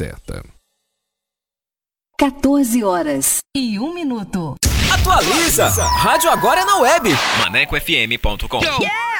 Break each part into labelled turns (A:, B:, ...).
A: Certa.
B: 14 horas e 1 minuto.
C: Atualiza! Rádio agora é na web.
D: ManecoFM.com. Yeah!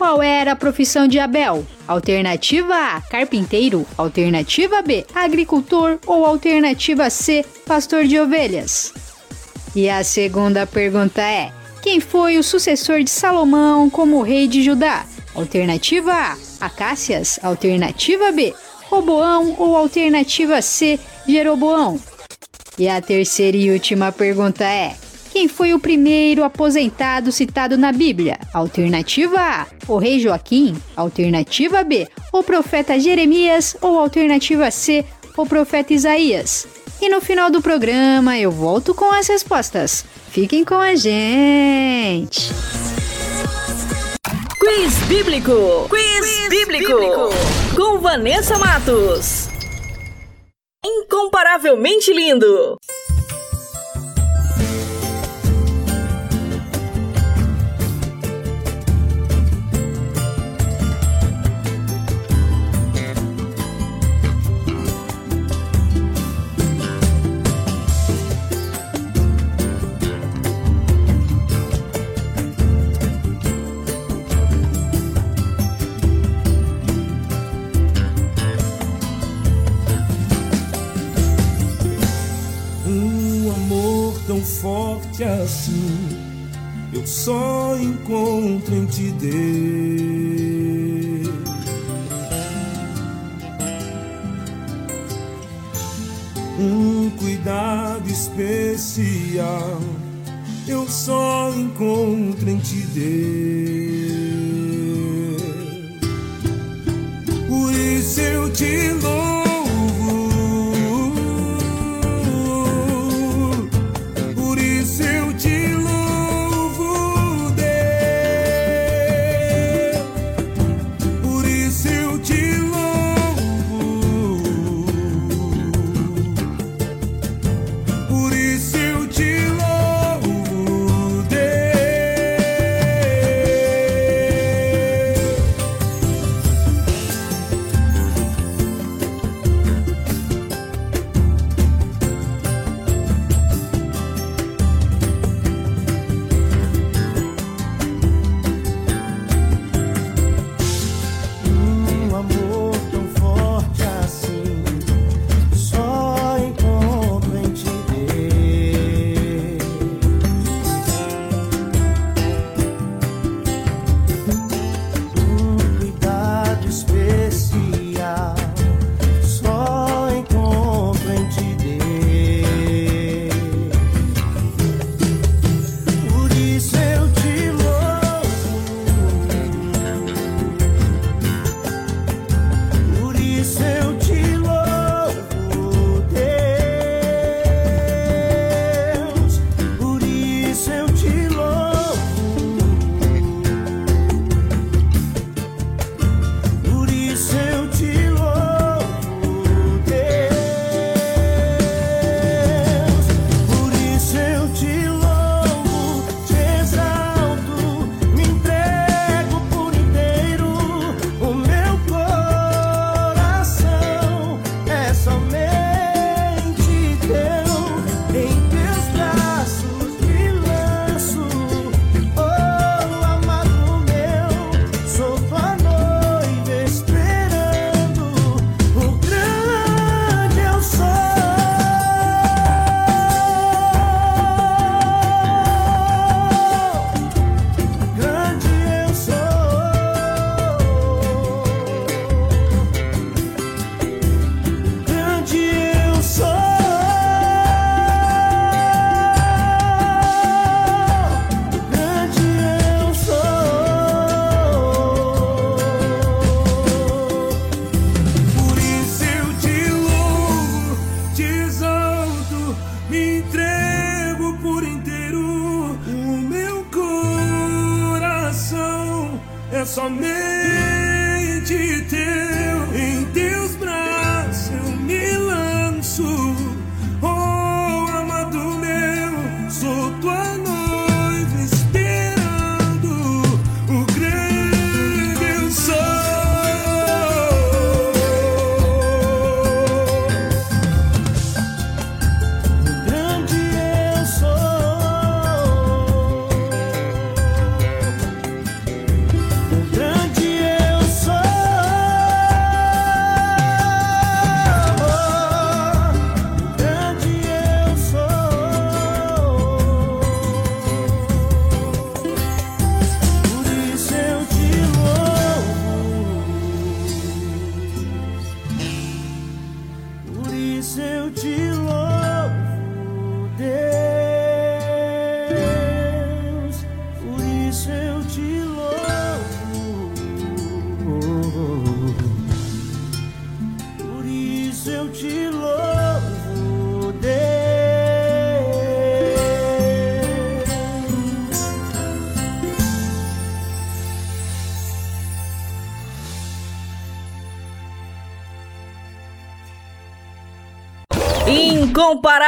E: qual era a profissão de Abel? Alternativa A, carpinteiro. Alternativa B, agricultor. Ou alternativa C, pastor de ovelhas? E a segunda pergunta é: quem foi o sucessor de Salomão como rei de Judá? Alternativa A, Acácias. Alternativa B, Roboão. Ou alternativa C, Jeroboão? E a terceira e última pergunta é: quem foi o primeiro aposentado citado na Bíblia? Alternativa A, o rei Joaquim. Alternativa B, o profeta Jeremias. Ou alternativa C, o profeta Isaías. E no final do programa eu volto com as respostas. Fiquem com a gente!
B: Quiz Bíblico. Quiz, Quiz bíblico. bíblico. Com Vanessa Matos. Incomparavelmente lindo.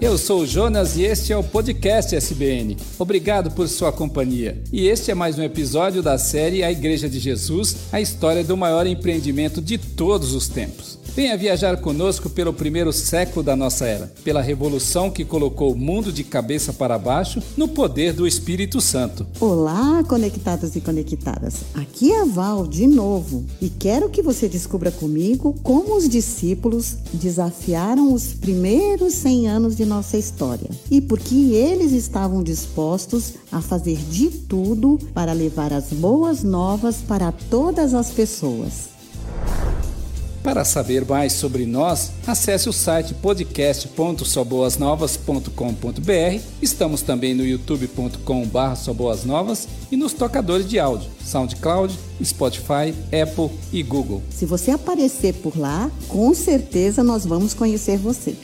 F: eu sou o Jonas e este é o podcast SBN. Obrigado por sua companhia. E este é mais um episódio da série A Igreja de Jesus, a história do maior empreendimento de todos os tempos. Venha viajar conosco pelo primeiro século da nossa era, pela revolução que colocou o mundo de cabeça para baixo no poder do Espírito Santo.
G: Olá, conectados e conectadas. Aqui é a Val de novo e quero que você descubra comigo como os discípulos desafiaram os primeiros 100 anos de nossa história e por que eles estavam dispostos a fazer de tudo para levar as boas novas para todas as pessoas.
F: Para saber mais sobre nós, acesse o site podcast.soboasnovas.com.br. Estamos também no youtube.com.br soboasnovas e nos tocadores de áudio, SoundCloud, Spotify, Apple e Google.
G: Se você aparecer por lá, com certeza nós vamos conhecer você.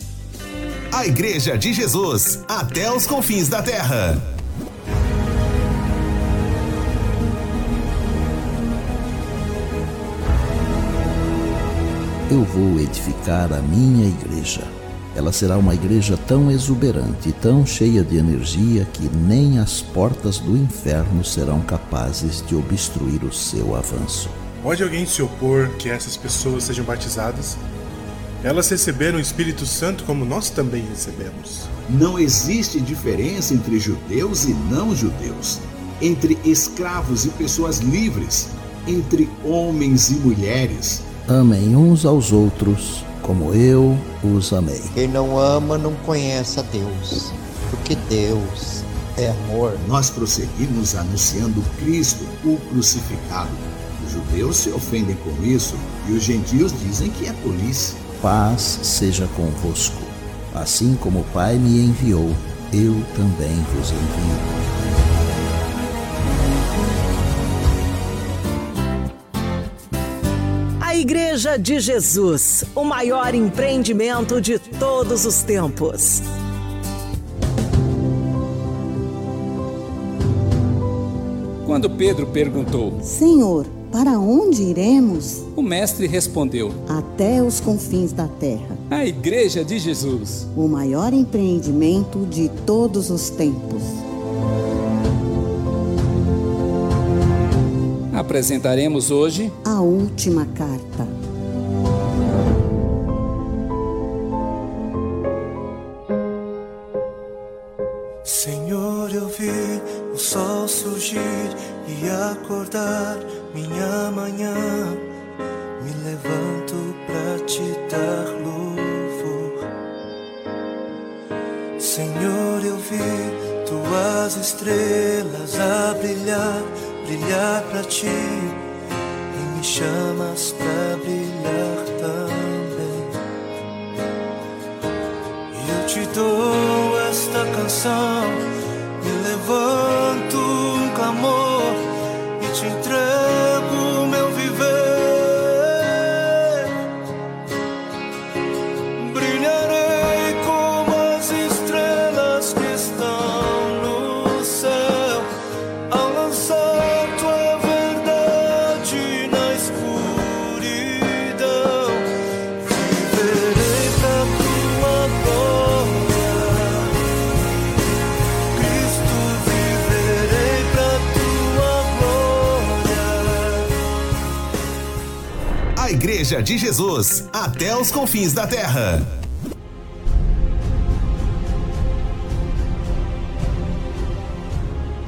H: A Igreja de Jesus, até os confins da terra.
I: Eu vou edificar a minha igreja. Ela será uma igreja tão exuberante e tão cheia de energia que nem as portas do inferno serão capazes de obstruir o seu avanço.
J: Pode alguém se opor que essas pessoas sejam batizadas? Elas receberam o Espírito Santo como nós também recebemos.
K: Não existe diferença entre judeus e não judeus, entre escravos e pessoas livres, entre homens e mulheres.
I: Amem uns aos outros como eu os amei.
L: Quem não ama não conhece a Deus, porque Deus é amor.
K: Nós prosseguimos anunciando Cristo, o crucificado. Os judeus se ofendem com isso e os gentios dizem que é polícia.
I: Paz seja convosco. Assim como o Pai me enviou, eu também vos envio.
M: Igreja de Jesus, o maior empreendimento de todos os tempos.
F: Quando Pedro perguntou:
G: Senhor, para onde iremos?
F: O mestre respondeu:
G: Até os confins da terra.
F: A Igreja de Jesus,
G: o maior empreendimento de todos os tempos.
F: Apresentaremos hoje
G: a última carta.
H: De Jesus, até os confins da terra.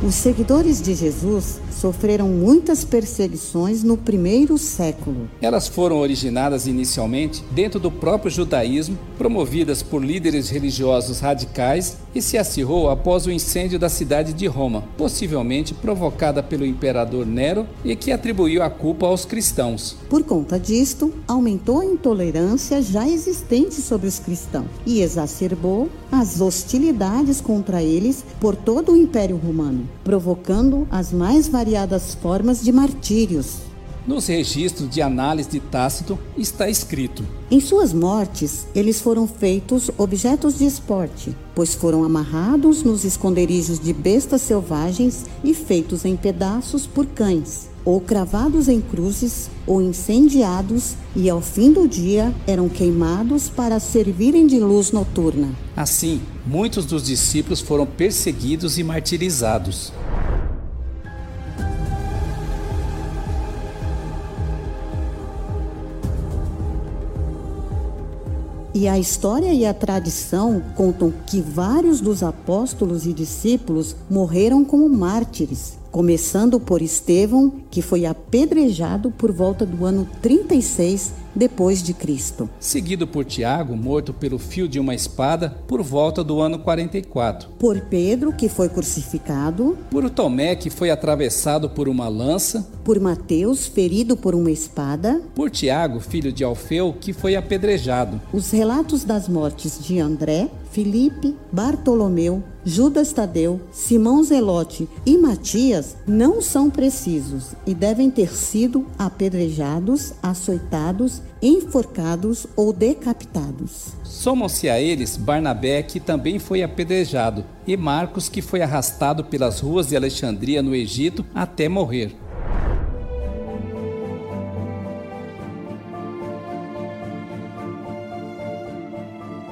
G: Os seguidores de Jesus sofreram muitas perseguições no primeiro século.
F: Elas foram originadas inicialmente dentro do próprio judaísmo, promovidas por líderes religiosos radicais e se acirrou após o incêndio da cidade de Roma, possivelmente provocada pelo imperador Nero e que atribuiu a culpa aos cristãos.
G: Por conta disto, aumentou a intolerância já existente sobre os cristãos e exacerbou as hostilidades contra eles por todo o Império Romano, provocando as mais variadas formas de martírios.
F: Nos registros de análise de Tácito está escrito:
G: Em suas mortes, eles foram feitos objetos de esporte, pois foram amarrados nos esconderijos de bestas selvagens e feitos em pedaços por cães, ou cravados em cruzes, ou incendiados, e ao fim do dia eram queimados para servirem de luz noturna.
F: Assim, muitos dos discípulos foram perseguidos e martirizados.
G: E a história e a tradição contam que vários dos apóstolos e discípulos morreram como mártires, começando por Estevão, que foi apedrejado por volta do ano 36 depois de Cristo.
F: Seguido por Tiago, morto pelo fio de uma espada por volta do ano 44.
G: Por Pedro, que foi crucificado.
F: Por Tomé, que foi atravessado por uma lança.
G: Por Mateus, ferido por uma espada.
F: Por Tiago, filho de Alfeu, que foi apedrejado.
G: Os relatos das mortes de André, Filipe, Bartolomeu, Judas Tadeu, Simão Zelote e Matias não são precisos e devem ter sido apedrejados, açoitados, enforcados ou decapitados.
F: Somam-se a eles Barnabé, que também foi apedrejado, e Marcos, que foi arrastado pelas ruas de Alexandria, no Egito, até morrer.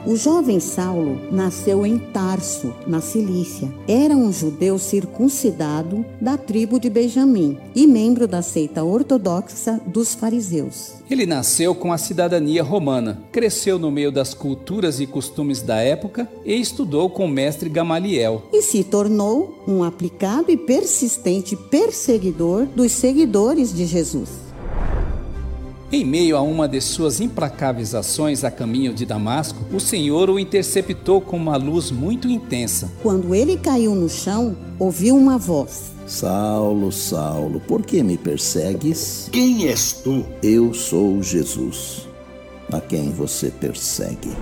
G: O jovem Saulo nasceu em Tarso, na Cilícia. Era um judeu circuncidado da tribo de Benjamim e membro da seita ortodoxa dos fariseus.
F: Ele nasceu com a cidadania romana, cresceu no meio das culturas e costumes da época e estudou com o mestre Gamaliel.
G: E se tornou um aplicado e persistente perseguidor dos seguidores de Jesus.
F: Em meio a uma de suas implacáveis ações a caminho de Damasco, o Senhor o interceptou com uma luz muito intensa.
G: Quando ele caiu no chão, ouviu uma voz.
I: Saulo, Saulo, por que me persegues?
K: Quem és tu?
I: Eu sou Jesus, a quem você persegue.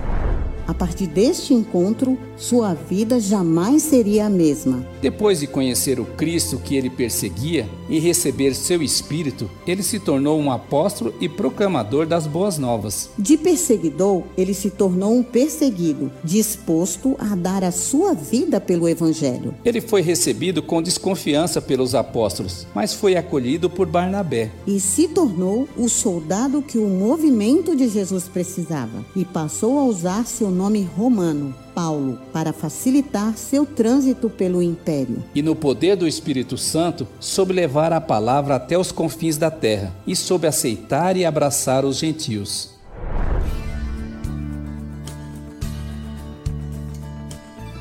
G: A partir deste encontro, sua vida jamais seria a mesma.
F: Depois de conhecer o Cristo que ele perseguia e receber seu espírito, ele se tornou um apóstolo e proclamador das boas novas.
G: De perseguidor, ele se tornou um perseguido, disposto a dar a sua vida pelo evangelho.
F: Ele foi recebido com desconfiança pelos apóstolos, mas foi acolhido por Barnabé.
G: E se tornou o soldado que o movimento de Jesus precisava e passou a usar seu nome romano, Paulo, para facilitar seu trânsito pelo império.
F: E no poder do Espírito Santo, soube levar a palavra até os confins da terra e soube aceitar e abraçar os gentios.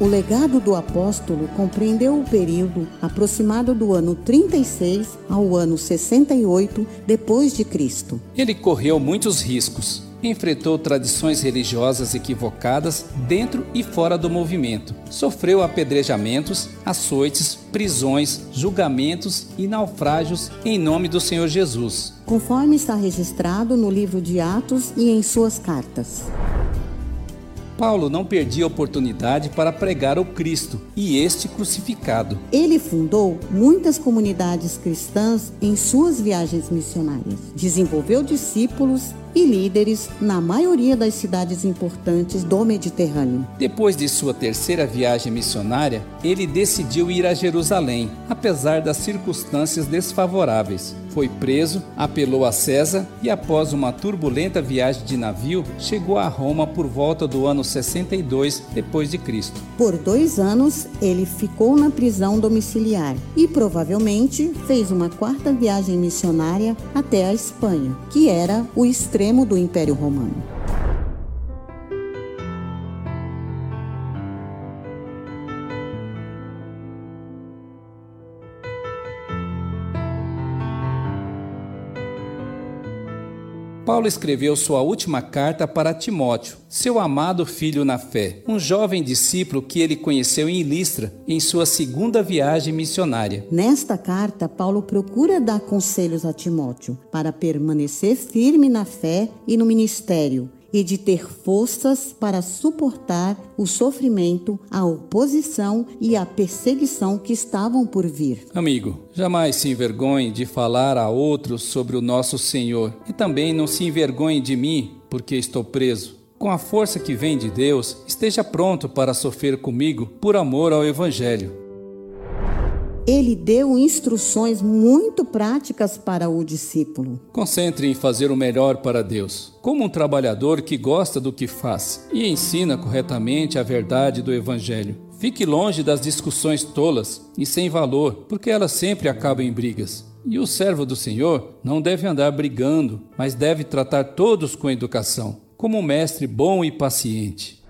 G: O legado do apóstolo compreendeu o período aproximado do ano 36 ao ano 68 depois de Cristo.
F: Ele correu muitos riscos, enfrentou tradições religiosas equivocadas dentro e fora do movimento. Sofreu apedrejamentos, açoites, prisões, julgamentos e naufrágios em nome do Senhor Jesus.
G: Conforme está registrado no livro de Atos e em suas cartas.
F: Paulo não perdia a oportunidade para pregar o Cristo e este crucificado.
G: Ele fundou muitas comunidades cristãs em suas viagens missionárias. Desenvolveu discípulos e líderes na maioria das cidades importantes do Mediterrâneo.
F: Depois de sua terceira viagem missionária, ele decidiu ir a Jerusalém, apesar das circunstâncias desfavoráveis. Foi preso, apelou a César e, após uma turbulenta viagem de navio, chegou a Roma por volta do ano 62 depois de Cristo.
G: Por dois anos, ele ficou na prisão domiciliar e provavelmente fez uma quarta viagem missionária até a Espanha, que era o extremo do Império Romano.
F: Paulo escreveu sua última carta para Timóteo, seu amado filho na fé, um jovem discípulo que ele conheceu em Listra em sua segunda viagem missionária.
G: Nesta carta, Paulo procura dar conselhos a Timóteo para permanecer firme na fé e no ministério e de ter forças para suportar o sofrimento, a oposição e a perseguição que estavam por vir.
F: Amigo, jamais se envergonhe de falar a outros sobre o nosso Senhor e também não se envergonhe de mim, porque estou preso. Com a força que vem de Deus, esteja pronto para sofrer comigo por amor ao Evangelho.
G: Ele deu instruções muito práticas para o discípulo.
F: Concentre em fazer o melhor para Deus, como um trabalhador que gosta do que faz e ensina corretamente a verdade do Evangelho. Fique longe das discussões tolas e sem valor, porque elas sempre acabam em brigas. E o servo do Senhor não deve andar brigando, mas deve tratar todos com educação, como um mestre bom e paciente.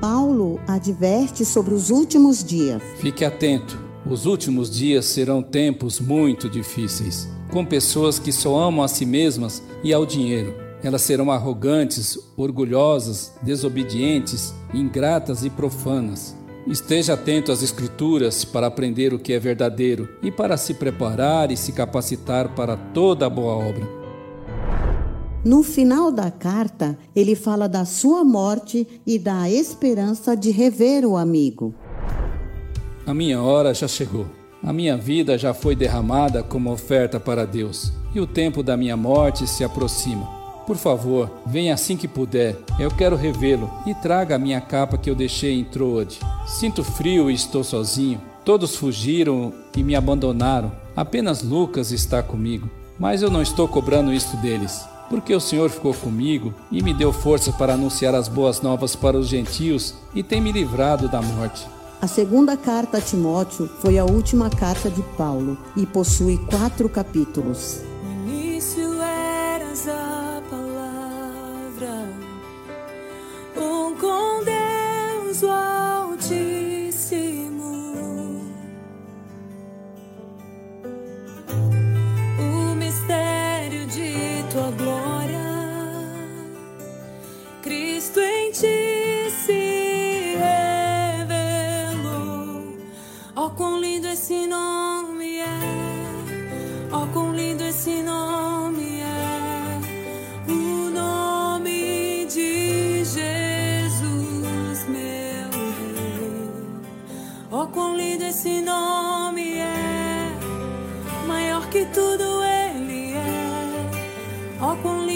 G: Paulo adverte sobre os últimos dias.
F: Fique atento. Os últimos dias serão tempos muito difíceis, com pessoas que só amam a si mesmas e ao dinheiro. Elas serão arrogantes, orgulhosas, desobedientes, ingratas e profanas. Esteja atento às Escrituras para aprender o que é verdadeiro e para se preparar e se capacitar para toda a boa obra.
G: No final da carta, ele fala da sua morte e da esperança de rever o amigo.
F: A minha hora já chegou. A minha vida já foi derramada como oferta para Deus, e o tempo da minha morte se aproxima. Por favor, venha assim que puder. Eu quero revê-lo e traga a minha capa que eu deixei em Troade. Sinto frio e estou sozinho. Todos fugiram e me abandonaram. Apenas Lucas está comigo. Mas eu não estou cobrando isto deles, porque o Senhor ficou comigo e me deu força para anunciar as boas novas para os gentios e tem me livrado da morte.
G: A segunda carta a Timóteo foi a última carta de Paulo e possui quatro capítulos.
N: No início eras a palavra, com Deus Altíssimo. O mistério de tua glória, Cristo em ti Oh, quão lindo esse nome é! Oh, quão lindo esse nome é! O nome de Jesus, meu Rei. Oh, quão lindo esse nome é! Maior que tudo ele é. Oh, quão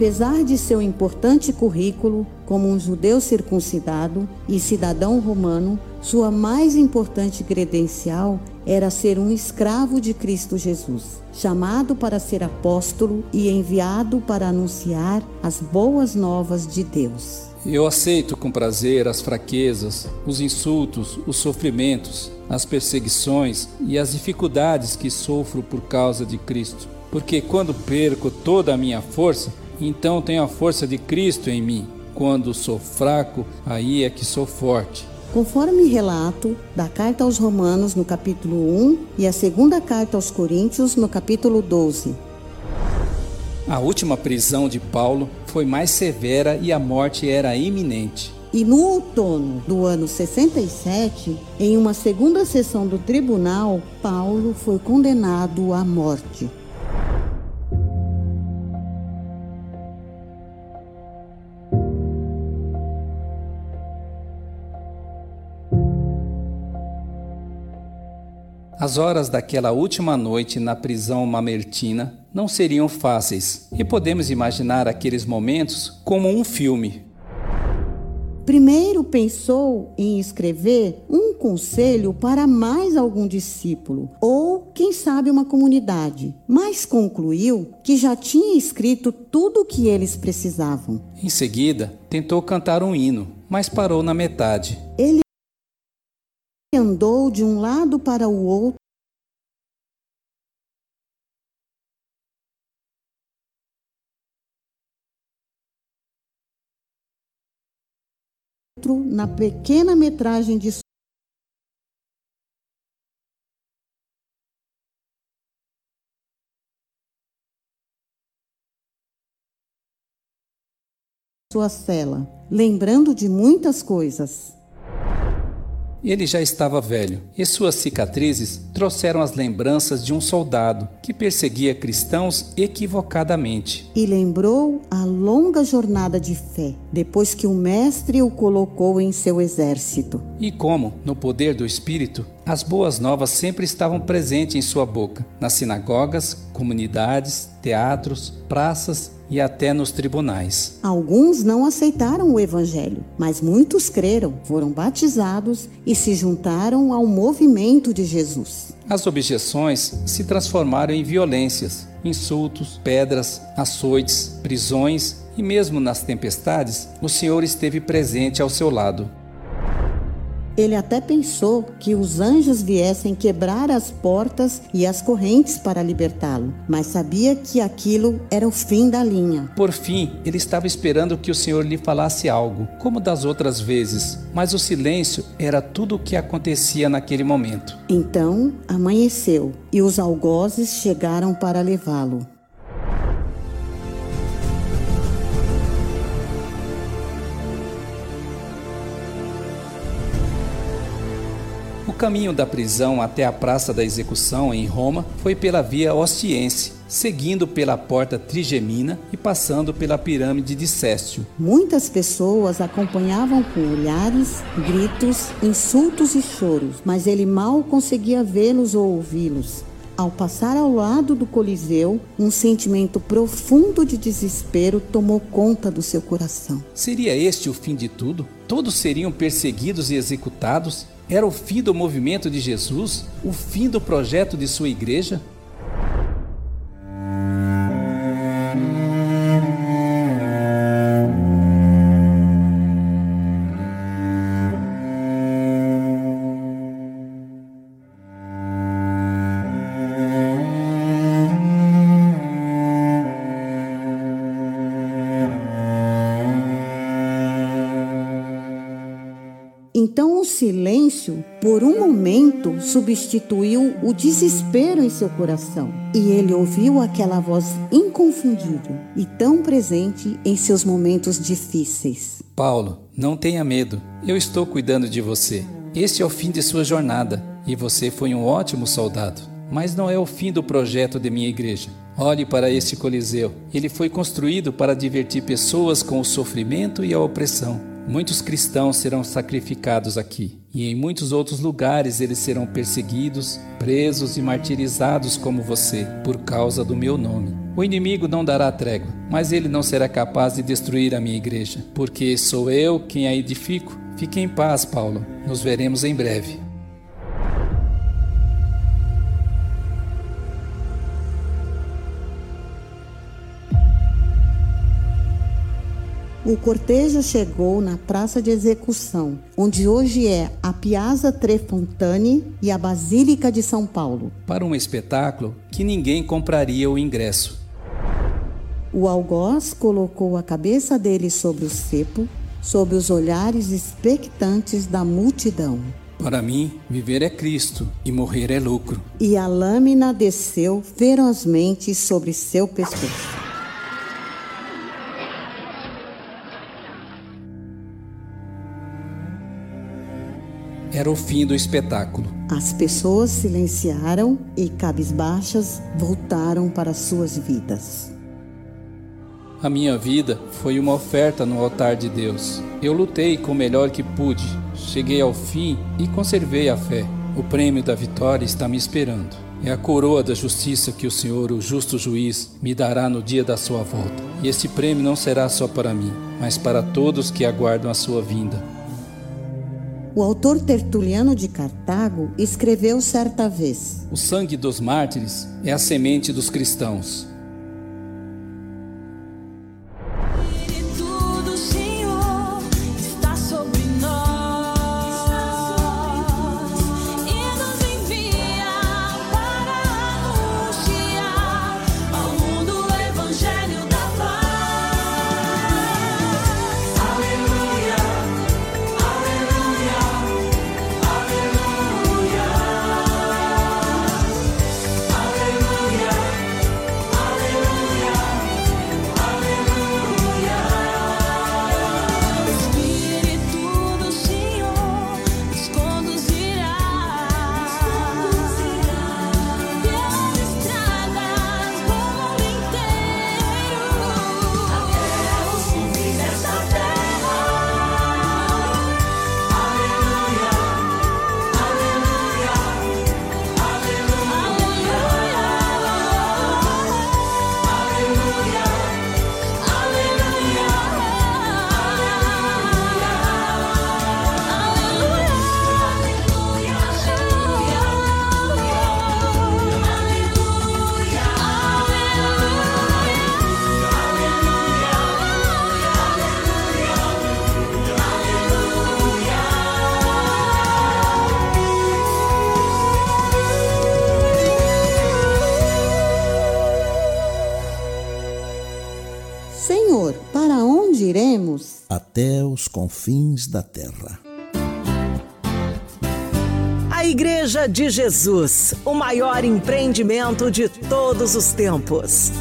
G: Apesar de seu importante currículo como um judeu circuncidado e cidadão romano, sua mais importante credencial era ser um escravo de Cristo Jesus, chamado para ser apóstolo e enviado para anunciar as boas novas de Deus.
F: Eu aceito com prazer as fraquezas, os insultos, os sofrimentos, as perseguições e as dificuldades que sofro por causa de Cristo. Porque quando perco toda a minha força, então tenho a força de Cristo em mim. Quando sou fraco, aí é que sou forte.
G: conforme relato da carta aos Romanos no capítulo 1 e a segunda carta aos Coríntios no capítulo 12.
F: A última prisão de Paulo foi mais severa e a morte era iminente.
G: E no outono do ano 67, em uma segunda sessão do tribunal, Paulo foi condenado à morte.
F: As horas daquela última noite na prisão mamertina não seriam fáceis e podemos imaginar aqueles momentos como um filme.
G: Primeiro pensou em escrever um conselho para mais algum discípulo, ou quem sabe uma comunidade, mas concluiu que já tinha escrito tudo o que eles precisavam.
F: Em seguida, tentou cantar um hino, mas parou na metade.
G: Ele andou de um lado para o outro. Na pequena metragem de sua cela, lembrando de muitas coisas.
F: Ele já estava velho e suas cicatrizes trouxeram as lembranças de um soldado que perseguia cristãos equivocadamente.
G: E lembrou a longa jornada de fé, depois que o Mestre o colocou em seu exército.
F: E como, no poder do Espírito, as boas novas sempre estavam presentes em sua boca, nas sinagogas, comunidades, teatros, praças e até nos tribunais.
G: Alguns não aceitaram o Evangelho, mas muitos creram, foram batizados e se juntaram ao movimento de Jesus.
F: As objeções se transformaram em violências, insultos, pedras, açoites, prisões e mesmo nas tempestades, o Senhor esteve presente ao seu lado.
G: Ele até pensou que os anjos viessem quebrar as portas e as correntes para libertá-lo, mas sabia que aquilo era o fim da linha.
F: Por fim, ele estava esperando que o Senhor lhe falasse algo, como das outras vezes, mas o silêncio era tudo o que acontecia naquele momento.
G: Então amanheceu e os algozes chegaram para levá-lo.
F: Caminho da prisão até a praça da execução em Roma foi pela via Ostiense, seguindo pela porta trigemina e passando pela pirâmide de Céstio.
G: Muitas pessoas acompanhavam com olhares, gritos, insultos e choros, mas ele mal conseguia vê-los ou ouvi-los. Ao passar ao lado do Coliseu, um sentimento profundo de desespero tomou conta do seu coração.
F: Seria este o fim de tudo? Todos seriam perseguidos e executados? Era o fim do movimento de Jesus? O fim do projeto de sua igreja?
G: Silêncio, por um momento, substituiu o desespero em seu coração. E ele ouviu aquela voz inconfundível e tão presente em seus momentos difíceis.
F: Paulo, não tenha medo. Eu estou cuidando de você. Este é o fim de sua jornada e você foi um ótimo soldado. Mas não é o fim do projeto de minha igreja. Olhe para este Coliseu. Ele foi construído para divertir pessoas com o sofrimento e a opressão. Muitos cristãos serão sacrificados aqui, e em muitos outros lugares eles serão perseguidos, presos e martirizados como você, por causa do meu nome. O inimigo não dará trégua, mas ele não será capaz de destruir a minha igreja, porque sou eu quem a edifico. Fique em paz, Paulo. Nos veremos em breve.
G: O cortejo chegou na praça de execução, onde hoje é a Piazza Trefontane e a Basílica de São Paulo.
F: Para um espetáculo que ninguém compraria o ingresso.
G: O algoz colocou a cabeça dele sobre o cepo, sob os olhares expectantes da multidão.
F: Para mim, viver é Cristo e morrer é lucro.
G: E a lâmina desceu ferozmente sobre seu pescoço.
F: Era o fim do espetáculo.
G: As pessoas silenciaram e, cabisbaixas, voltaram para suas vidas.
F: A minha vida foi uma oferta no altar de Deus. Eu lutei com o melhor que pude, cheguei ao fim e conservei a fé. O prêmio da vitória está me esperando. É a coroa da justiça que o Senhor, o justo juiz, me dará no dia da sua volta. E esse prêmio não será só para mim, mas para todos que aguardam a sua vinda.
G: O autor Tertuliano de Cartago escreveu certa vez:
F: O sangue dos mártires é a semente dos cristãos.
M: De Jesus, o maior empreendimento de todos os tempos.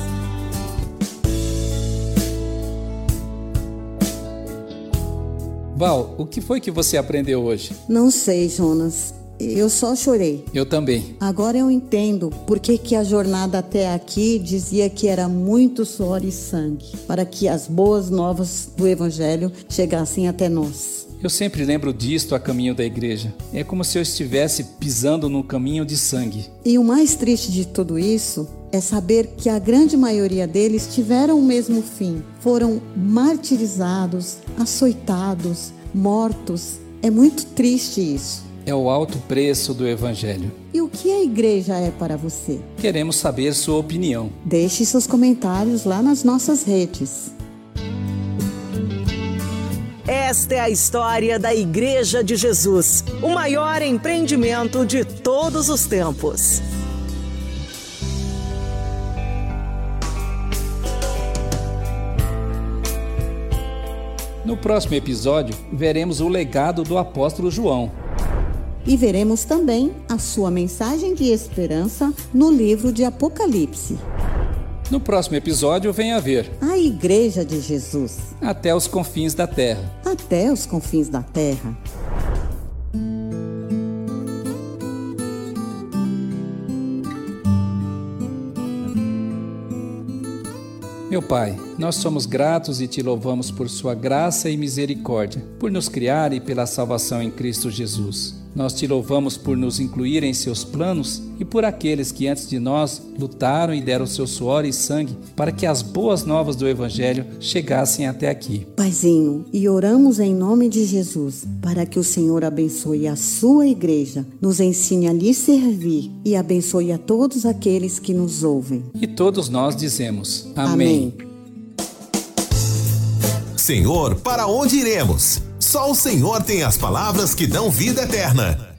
F: Val, o que foi que você aprendeu hoje?
G: Não sei, Jonas. Eu só chorei.
F: Eu também.
G: Agora eu entendo por que, que a jornada até aqui dizia que era muito suor e sangue, para que as boas novas do Evangelho chegassem até nós.
F: Eu sempre lembro disto a caminho da igreja. É como se eu estivesse pisando num caminho de sangue.
G: E o mais triste de tudo isso é saber que a grande maioria deles tiveram o mesmo fim. Foram martirizados, açoitados, mortos. É muito triste isso.
F: É o alto preço do Evangelho.
G: E o que a igreja é para você?
F: Queremos saber sua opinião.
G: Deixe seus comentários lá nas nossas redes.
M: Esta é a história da Igreja de Jesus, o maior empreendimento de todos os tempos.
F: No próximo episódio, veremos o legado do apóstolo João.
G: E veremos também a sua mensagem de esperança no livro de Apocalipse.
F: No próximo episódio, venha ver
G: A Igreja de Jesus,
F: Até os Confins da Terra.
G: até os confins da terra.
F: Meu Pai, nós somos gratos e te louvamos por sua graça e misericórdia, por nos criar e pela salvação em Cristo Jesus. Nós te louvamos por nos incluir em seus planos e por aqueles que antes de nós lutaram e deram seu suor e sangue para que as boas novas do Evangelho chegassem até aqui.
G: Paizinho, e oramos em nome de Jesus para que o Senhor abençoe a sua igreja, nos ensine a lhe servir e abençoe a todos aqueles que nos ouvem.
F: E todos nós dizemos: Amém.
H: Senhor, para onde iremos? Só o Senhor tem as palavras que dão vida eterna.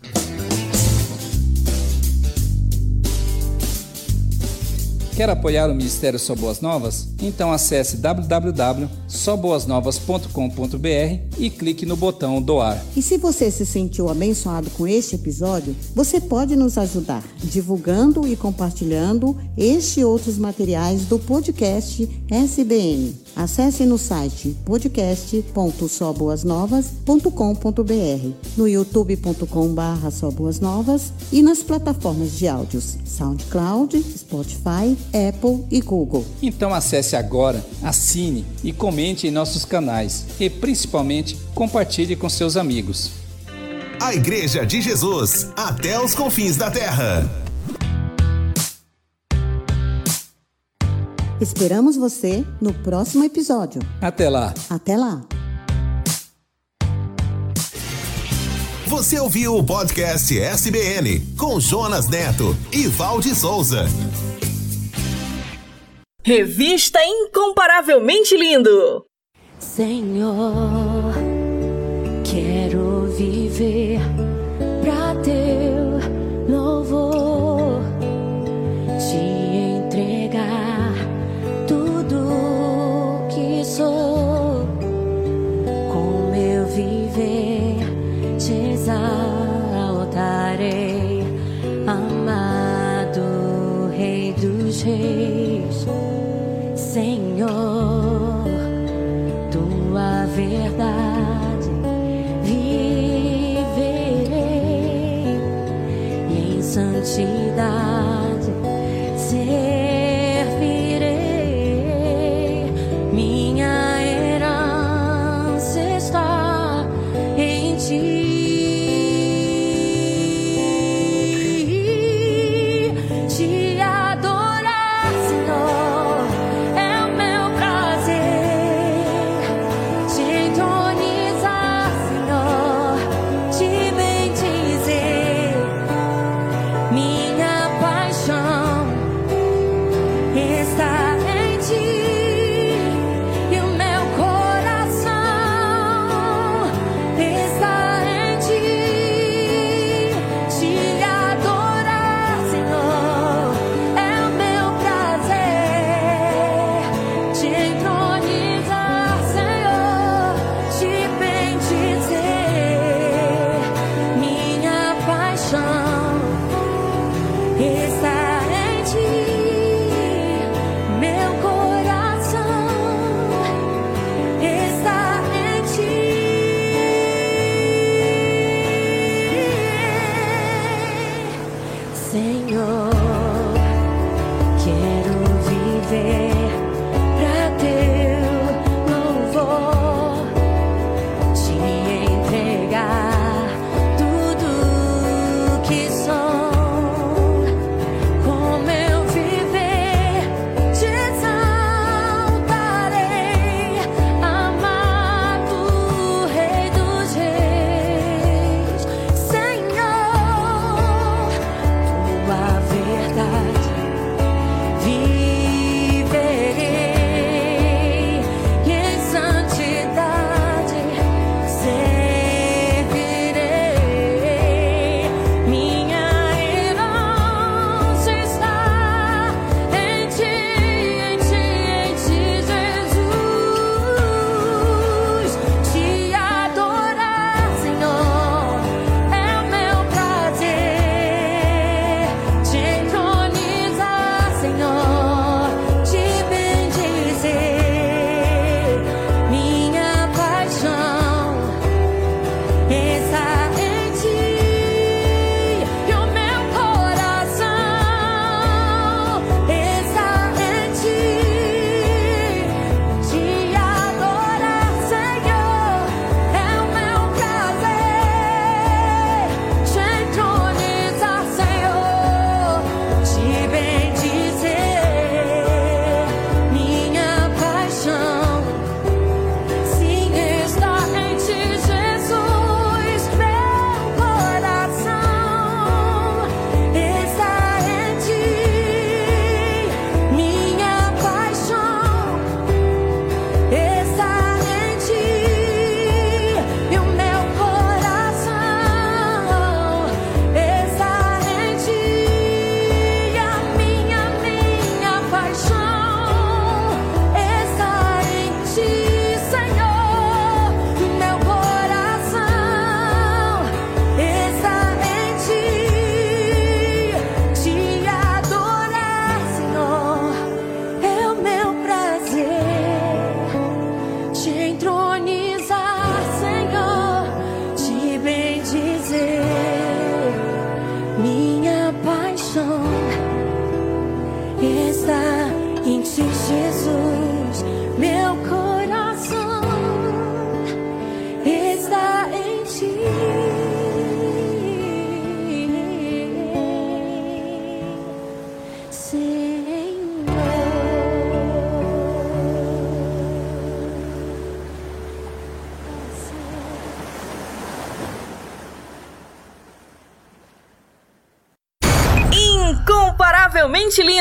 F: Quer apoiar o Ministério Só Boas Novas? Então acesse www.soboasnovas.com.br e clique no botão doar.
G: E se você se sentiu abençoado com este episódio, você pode nos ajudar divulgando e compartilhando este e outros materiais do podcast SBN. Acesse no site podcast.soboasnovas.com.br, no youtube.com.br soboasnovas e nas plataformas de áudios SoundCloud, Spotify, Apple e Google.
F: Então acesse agora, assine e comente em nossos canais e principalmente compartilhe com seus amigos.
H: A Igreja de Jesus, até os confins da terra.
G: Esperamos você no próximo episódio.
F: Até lá.
G: Até lá.
H: Você ouviu o podcast SBN com Jonas Neto e Valde Souza.
B: Revista Incomparavelmente Lindo.
O: Senhor, quero viver viver te exaltarei, amado Rei dos Reis, Senhor tua verdade viverei e em santidade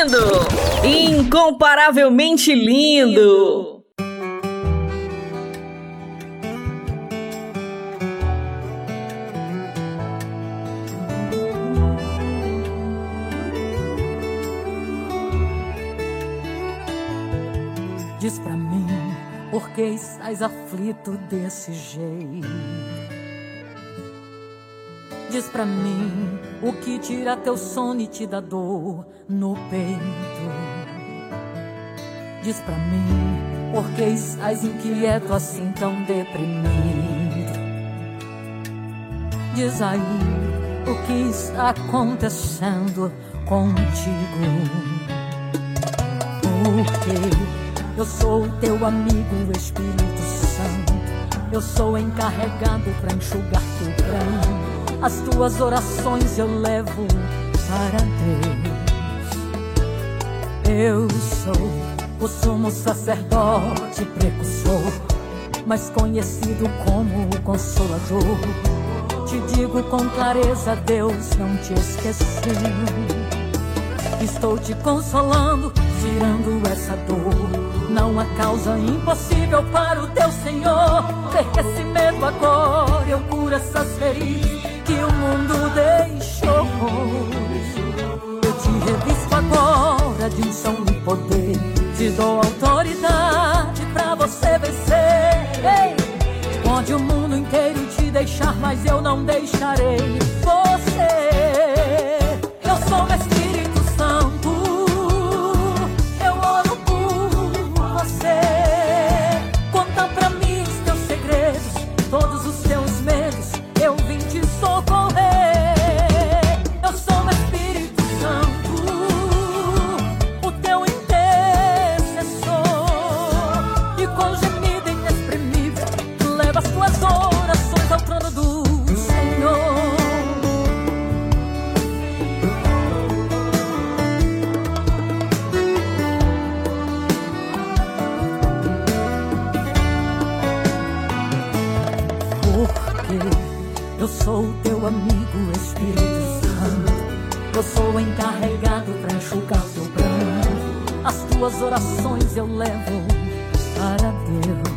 B: lindo! Incomparavelmente lindo!
P: Diz pra mim, por que estás aflito desse jeito? Diz pra mim, o que tira teu sono e te dá dor pra mim, por que estás inquieto assim tão deprimido? Diz aí, o que está acontecendo contigo? Porque eu sou teu amigo, Espírito Santo. Eu sou encarregado pra enxugar teu pranto. As tuas orações eu levo para Deus. Eu sou o sumo sacerdote precursor, mais conhecido como o Consolador. Te digo com clareza, Deus não te esqueceu. Estou te consolando, tirando essa dor. Não há causa impossível para o teu Senhor. Perca esse medo agora, eu curo essas feridas que o mundo deixou. Eu te revisto agora de unção e poder. Te dou autoridade pra você vencer. Ei! Pode o mundo inteiro te deixar, mas eu não deixarei você. Encarregado pra enxugar teu pranto. As tuas orações eu levo para Deus.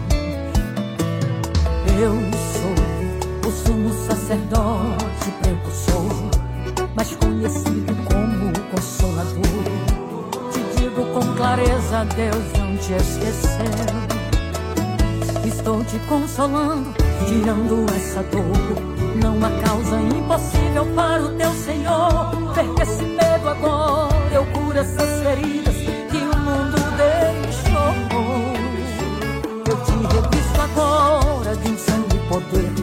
P: Eu sou o sumo sacerdote precursor, mais conhecido como o Consolador. Te digo com clareza, Deus não te esqueceu. Estou te consolando, tirando essa dor. Não há causa impossível para o teu Senhor. Perca esse medo agora, eu curo essas feridas que o mundo deixou. Eu te revisto agora de um sangue poder.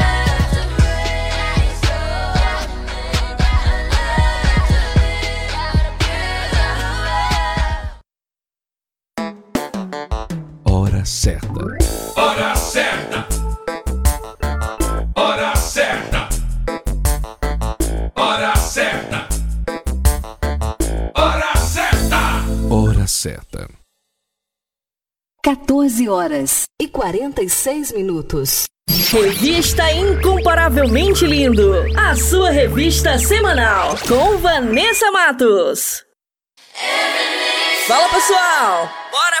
A: Certa.
B: 14 horas e 46 minutos. Revista Incomparavelmente Lindo, a sua revista semanal com Vanessa Matos. Fala pessoal, bora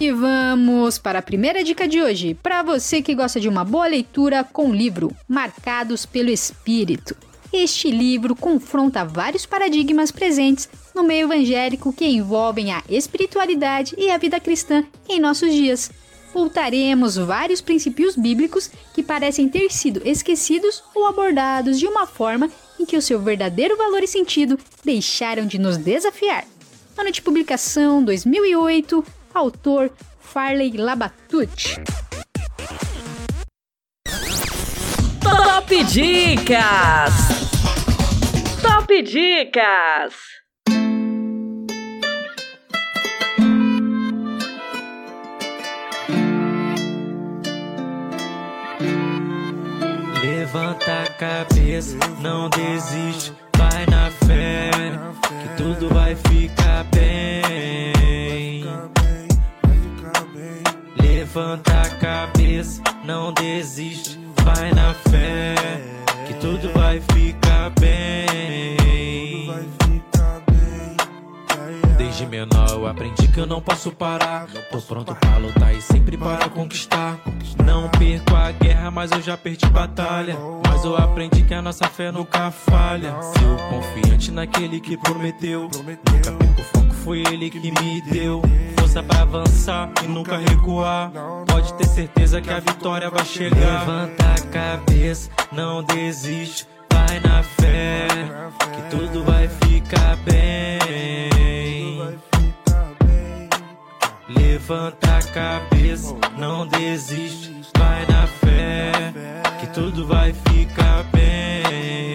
E: E vamos para a primeira dica de hoje, para você que gosta de uma boa leitura com o livro Marcados pelo Espírito. Este livro confronta vários paradigmas presentes no meio evangélico que envolvem a espiritualidade e a vida cristã em nossos dias. Voltaremos vários princípios bíblicos que parecem ter sido esquecidos ou abordados de uma forma em que o seu verdadeiro valor e sentido deixaram de nos desafiar. Ano de publicação 2008, autor Farley Labatut.
B: Top Dicas! Top Dicas!
Q: Levanta a cabeça, não desiste, vai na fé, que tudo vai ficar bem. Levanta a cabeça, não desiste, vai na fé, que tudo vai ficar bem. Desde menor eu aprendi que eu não posso parar. Tô pronto pra lutar e sempre para conquistar. Não perco a guerra, mas eu já perdi batalha. Mas eu aprendi que a nossa fé nunca falha. Sigo confiante naquele que prometeu. Nunca perco o foco, foi ele que me deu. Força pra avançar e nunca recuar. Pode ter certeza que a vitória vai chegar. Levanta a cabeça, não desiste. Vai na fé, que tudo vai ficar bem. Levanta a cabeça, não desiste, vai na fé, que tudo vai ficar bem.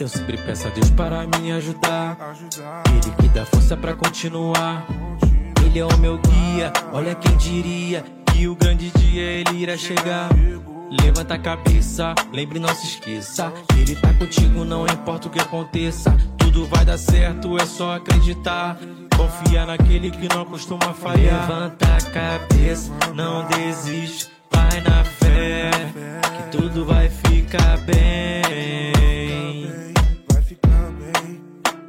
Q: Eu sempre peço a Deus para me ajudar, Ele que dá força pra continuar. Ele é o meu guia, olha quem diria que o grande dia ele irá chegar. Levanta a cabeça, lembre não se esqueça. Ele tá contigo, não importa o que aconteça. Tudo vai dar certo, é só acreditar. Confia naquele que não costuma falhar. Levanta a cabeça, não desiste. Vai na fé, que tudo vai ficar bem.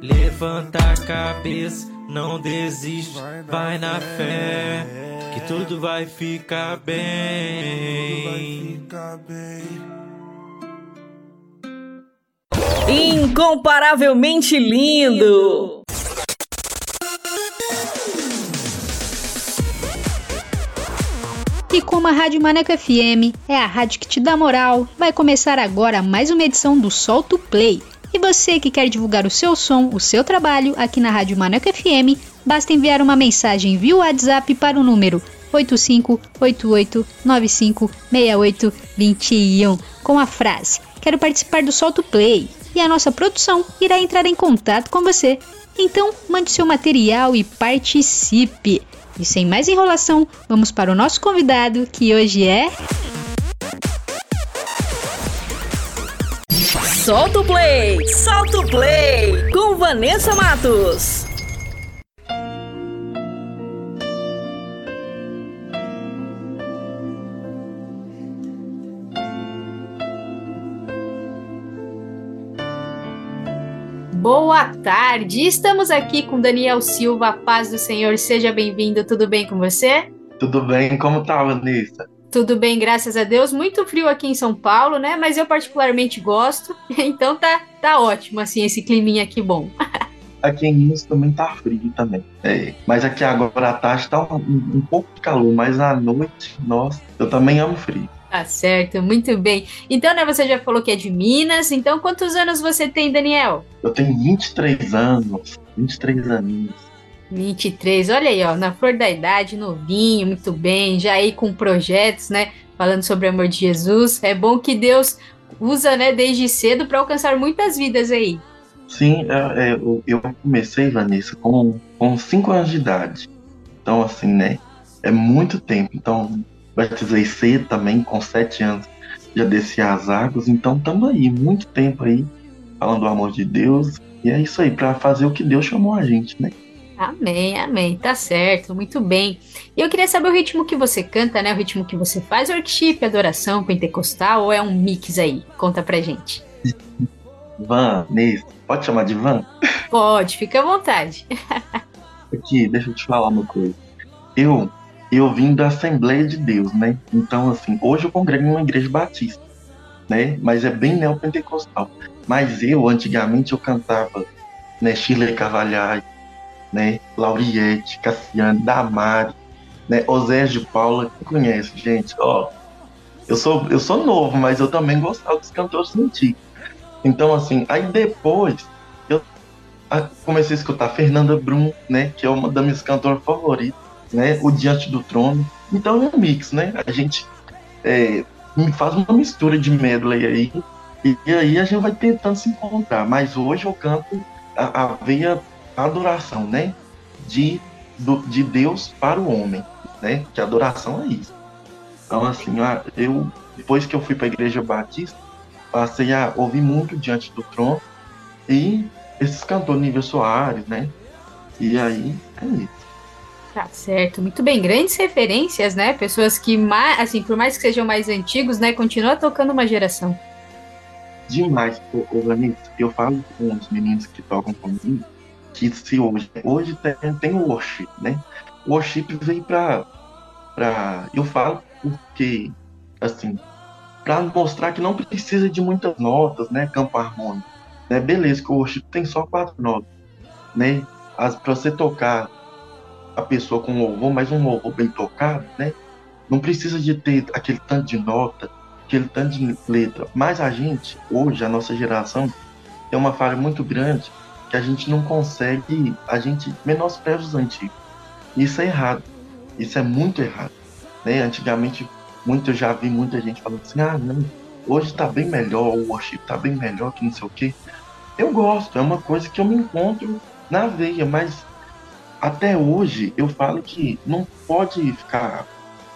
Q: Levanta a cabeça, não desiste. Vai na fé, que tudo vai ficar bem.
B: Incomparavelmente lindo!
E: E como a Rádio Maneco FM é a rádio que te dá moral, vai começar agora mais uma edição do Solto Play. E você que quer divulgar o seu som, o seu trabalho aqui na Rádio Maneco FM, basta enviar uma mensagem via WhatsApp para o número 8588956821 com a frase Quero participar do Solto Play e a nossa produção irá entrar em contato com você. Então, mande seu material e participe. E sem mais enrolação, vamos para o nosso convidado, que hoje é.
B: Solta o play! Solta o play! Com Vanessa Matos.
E: Boa tarde! Estamos aqui com Daniel Silva, paz do Senhor, seja bem-vindo, tudo bem com você?
R: Tudo bem, como tá, Vanessa?
E: Tudo bem, graças a Deus. Muito frio aqui em São Paulo, né? Mas eu particularmente gosto, então tá, tá ótimo, assim, esse climinha aqui bom.
R: Aqui em Minas também tá frio também. É, mas aqui agora à tarde tá um, um pouco de calor, mas à noite, nossa, eu também amo frio.
E: Tá certo, muito bem. Então, né, você já falou que é de Minas, então quantos anos você tem, Daniel?
R: Eu tenho 23 anos, 23 aninhos.
E: 23, olha aí, ó, na flor da idade, novinho, muito bem, já aí com projetos, né, falando sobre o amor de Jesus. É bom que Deus usa, né, desde cedo para alcançar muitas vidas aí.
R: Sim, é, é, eu, eu comecei, Vanessa, com, com 5 anos de idade. Então, assim, né, é muito tempo. Então, batizei cedo também, com 7 anos já desci as águas. Então, estamos aí, muito tempo aí, falando do amor de Deus. E é isso aí, para fazer o que Deus chamou a gente, né?
E: Amém, amém, tá certo, muito bem. E eu queria saber o ritmo que você canta, né? O ritmo que você faz, worship, adoração, pentecostal, ou é um mix aí? Conta pra gente.
R: Van, Nesse, pode chamar de Van?
E: Pode, fica à vontade.
R: Aqui, deixa eu te falar uma coisa. Eu, eu vim da Assembleia de Deus, né? Então, assim, hoje eu congrego em uma igreja batista, né? Mas é bem neopentecostal. Mas eu, antigamente, eu cantava, né? Chile Cavalhais, né? Lauriette, Cassiane, Damari, né? Osés de Paula, quem conhece, gente? Ó, eu sou, eu sou novo, mas eu também gostava dos cantores antigos. Então, assim, aí depois eu comecei a escutar Fernanda Brum, né? Que é uma das minhas cantoras favoritas, né? O Diante do Trono. Então é um mix, né? A gente é, faz uma mistura de medley aí. E, e aí a gente vai tentando se encontrar. Mas hoje eu canto a, a veia adoração, né? De, do, de Deus para o homem, né? Que adoração é isso. Então, assim, eu, depois que eu fui para a Igreja Batista, passei a ouvir muito Diante do Trono e esses cantores Nível Soares, né? E aí, é isso.
E: Tá certo, muito bem. Grandes referências, né? Pessoas que, assim, por mais que sejam mais antigos, né? Continua tocando uma geração.
R: Demais, ô, Vanessa, eu falo com os meninos que tocam comigo, que se hoje, hoje tem, tem o worship, né? O worship veio pra, pra. Eu falo porque, assim, para mostrar que não precisa de muitas notas, né? Campo harmônico. Né? Beleza, que o worship tem só quatro notas, né? Para você tocar a pessoa com louvor, mas um louvor bem tocado, né? Não precisa de ter aquele tanto de nota, aquele tanto de letra. Mas a gente, hoje, a nossa geração, tem uma falha muito grande que a gente não consegue, a gente menospreza os antigos. Isso é errado. Isso é muito errado. Né? Antigamente, muito, eu já vi muita gente falando assim, ah, não, hoje tá bem melhor, o worship tá bem melhor que não sei o quê. Eu gosto, é uma coisa que eu me encontro na veia, mas até hoje eu falo que não pode ficar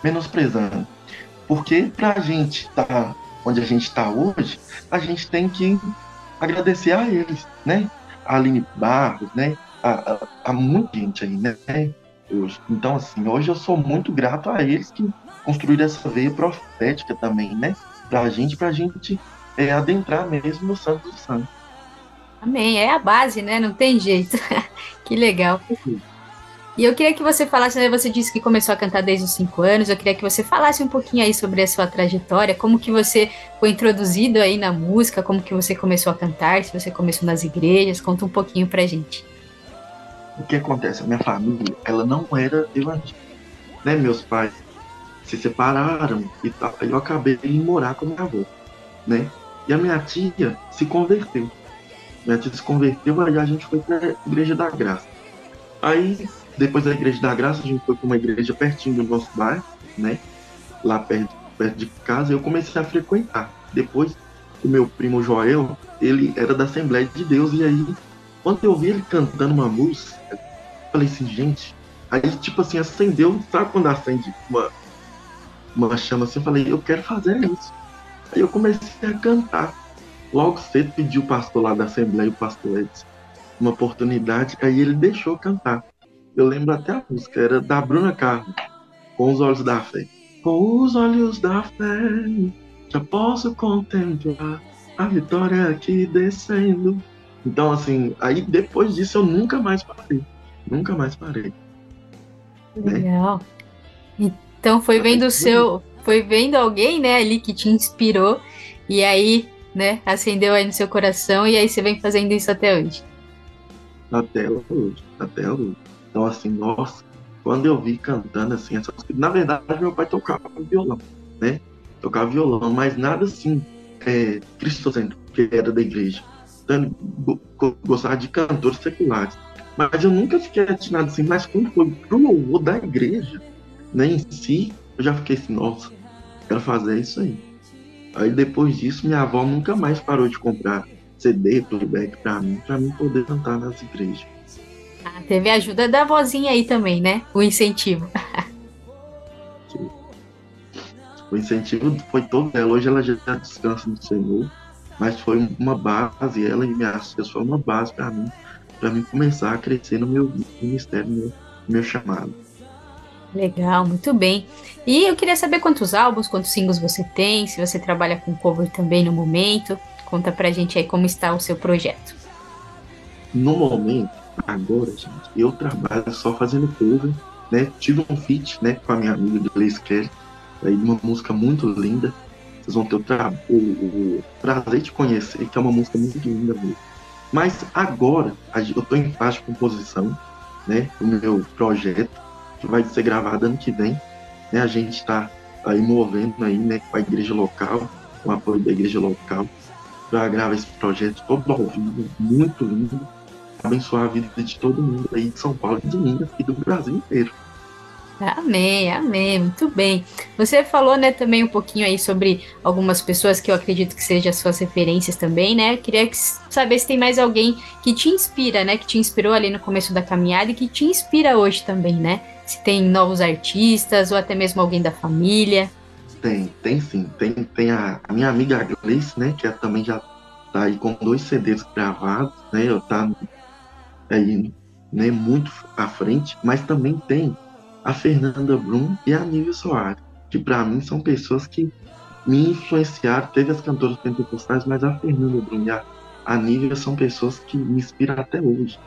R: menosprezando. Porque pra gente estar tá onde a gente está hoje, a gente tem que agradecer a eles, né? A Aline Barros, né? A, a, a muita gente aí, né? Hoje. Então, assim, hoje eu sou muito grato a eles que construíram essa veia profética também, né? Pra gente, pra gente é, adentrar mesmo no Santo dos Santos.
E: Amém. É a base, né? Não tem jeito. que legal. E eu queria que você falasse, né, você disse que começou a cantar desde os cinco anos, eu queria que você falasse um pouquinho aí sobre a sua trajetória, como que você foi introduzido aí na música, como que você começou a cantar, se você começou nas igrejas, conta um pouquinho pra gente.
R: O que acontece? A minha família, ela não era evangélica, né? Meus pais se separaram e tal, eu acabei indo morar com minha avó, né? E a minha tia se converteu. minha tia se converteu, aí a gente foi pra Igreja da Graça. Aí, depois da Igreja da Graça, a gente foi pra uma igreja pertinho do nosso bairro, né? Lá perto, perto de casa, eu comecei a frequentar. Depois, o meu primo Joel, ele era da Assembleia de Deus, e aí, quando eu vi ele cantando uma música, falei assim, gente, aí tipo assim, acendeu, sabe quando acende uma, uma chama assim, eu falei, eu quero fazer isso. Aí eu comecei a cantar. Logo cedo pedi o pastor lá da Assembleia, o pastor Edson, uma oportunidade, aí ele deixou cantar. Eu lembro até a música, era da Bruna Carlos, Com os Olhos da Fé. Com os olhos da fé, já posso contemplar a vitória aqui descendo. Então, assim, aí depois disso eu nunca mais parei. Nunca mais parei.
E: Legal. Então foi vendo o seu, foi vendo alguém, né, ali que te inspirou e aí, né, acendeu aí no seu coração e aí você vem fazendo isso até hoje.
R: Até hoje, até hoje. Então, assim, nossa, quando eu vi cantando assim, essas... na verdade, meu pai tocava violão, né? Tocava violão, mas nada assim, é, cristocêntrico, que era da igreja. Então, gostava de cantores seculares. Mas eu nunca fiquei atinado assim, mas quando foi pro louvor da igreja, né, em si, eu já fiquei assim, nossa, quero fazer isso aí. Aí depois disso, minha avó nunca mais parou de comprar CD, playback pra mim, pra mim poder cantar nas igrejas.
E: Ah, teve a ajuda da vozinha aí também, né? O incentivo.
R: O incentivo foi todo dela. Hoje ela já descansa no Senhor, mas foi uma base, ela e minhas filhas foi uma base para mim, para mim começar a crescer no meu ministério, no meu, meu chamado.
E: Legal, muito bem. E eu queria saber quantos álbuns, quantos singles você tem, se você trabalha com cover também no momento. Conta pra gente aí como está o seu projeto.
R: No momento, agora, gente, eu trabalho só fazendo cover, né? Tive um feat, né, com a minha amiga Gleice Kelly, aí uma música muito linda. Vocês vão ter o, tra- o- o prazer de conhecer, que é uma música muito linda mesmo. Mas agora, eu tô em fase de composição, né, do meu projeto, que vai ser gravado ano que vem, né? A gente está aí movendo aí, né, com a igreja local, com o apoio da igreja local, para gravar esse projeto todo ao vivo, muito lindo, abençoar a vida de todo mundo aí de São Paulo, de Minas e do Brasil inteiro.
E: Amém, amém, muito bem. Você falou, né, também um pouquinho aí sobre algumas pessoas que eu acredito que sejam as suas referências também, né? Queria que- saber se tem mais alguém que te inspira, né? Que te inspirou ali no começo da caminhada e que te inspira hoje também, né? Se tem novos artistas ou até mesmo alguém da família.
R: Tem, tem sim. Tem, tem a, a minha amiga Gleice, né? Que ela também já tá aí com dois CDs gravados, né? Eu tá aí, né, muito à frente, mas também tem a Fernanda Brum e a Nívia Soares, que para mim são pessoas que me influenciaram. Teve as cantoras pentecostais, mas a Fernanda Brum e a, a Nívia são pessoas que me inspiram até hoje.